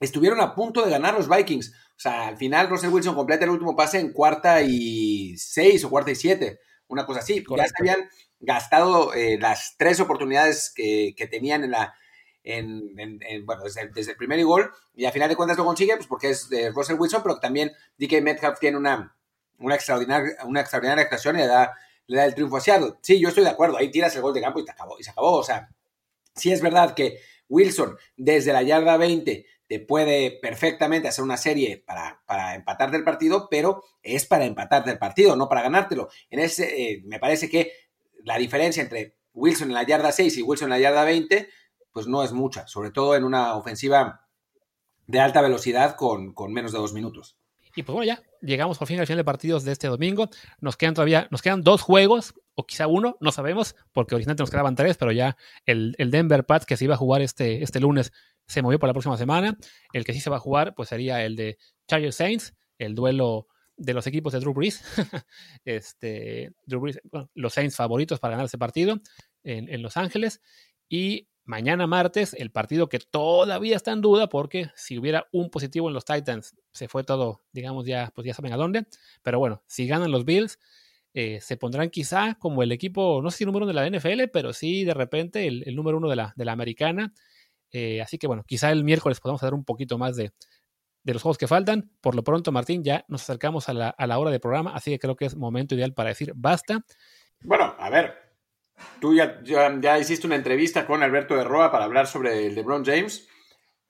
estuvieron a punto de ganar los Vikings. O sea, al final Russell Wilson completa el último pase en cuarta y seis o cuarta y siete, una cosa así. Ya se habían gastado eh, las tres oportunidades que, tenían en la, en, bueno, desde, el primer gol, y al final de cuentas lo consigue, pues porque es de Russell Wilson, pero también DK Metcalf tiene una, una, extraordinaria, una extraordinaria actuación y le da, le da el triunfo a Seattle. Sí, yo estoy de acuerdo, ahí tiras el gol de campo y, te acabó, y se acabó. O sea, sí es verdad que Wilson desde la yarda 20 te puede perfectamente hacer una serie para, para empatarte el partido, pero es para empatarte el partido, no para ganártelo. En ese, eh, me parece que la diferencia entre Wilson en la yarda 6 y Wilson en la yarda 20, pues no es mucha, sobre todo en una ofensiva de alta velocidad con, con menos de dos minutos. Y pues bueno, ya llegamos por fin al final de partidos de este domingo. Nos quedan todavía, nos quedan dos juegos, o quizá uno, no sabemos, porque originalmente nos quedaban tres, pero ya el, el Denver Pats que se iba a jugar este, este lunes se movió para la próxima semana. El que sí se va a jugar, pues sería el de Chargers Saints, el duelo de los equipos de Drew Brees. (laughs) este, Drew Brees los Saints favoritos para ganar ese partido. en, Los Ángeles. Y mañana martes, el partido que todavía está en duda, porque si hubiera un positivo en los Titans, se fue todo, digamos, ya, pues ya saben a dónde. Pero bueno, si ganan los Bills, eh, se pondrán quizá como el equipo, no sé si número uno de la NFL, pero sí de repente el, número uno de la, de la americana. Eh, así que bueno, quizá el miércoles podamos dar un poquito más de, de los juegos que faltan. Por lo pronto, Martín, ya nos acercamos a la, a la hora de programa, así que creo que es momento ideal para decir basta. Bueno, a ver, tú ya, ya, hiciste una entrevista con Alberto de Roa para hablar sobre el LeBron James,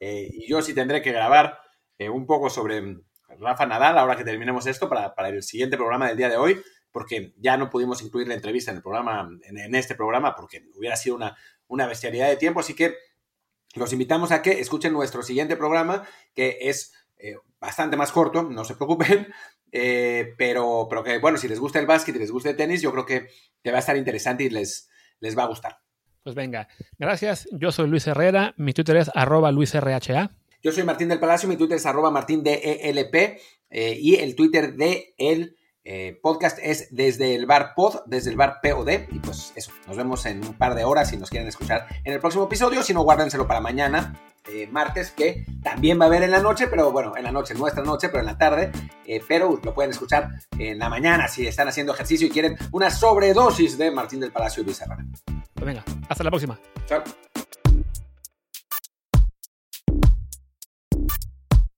eh, y yo sí tendré que grabar eh, un poco sobre Rafa Nadal ahora que terminemos esto para, para, el siguiente programa del día de hoy, porque ya no pudimos incluir la entrevista en el programa, en, este programa, porque hubiera sido una, una bestialidad de tiempo, así que los invitamos a que escuchen nuestro siguiente programa, que es eh, bastante más corto, no se preocupen, eh, pero, pero que bueno, si les gusta el básquet y les gusta el tenis, yo creo que, va a estar interesante y les, les va a gustar. Pues venga, gracias. Yo soy Luis Herrera, mi Twitter es arroba luisrha. Yo soy Martín del Palacio, mi Twitter es arroba martindelp eh, y el Twitter de el eh, podcast es desde el bar pod, desde el bar POD. Y pues eso, nos vemos en un par de horas si nos quieren escuchar en el próximo episodio. Si no, guárdenselo para mañana, eh, martes, que también va a haber en la noche, pero bueno, en la noche, nuestra noche, pero en la tarde. Eh, pero lo pueden escuchar en la mañana si están haciendo ejercicio y quieren una sobredosis de Martín del Palacio y Luis Pues venga, hasta la próxima. Chao.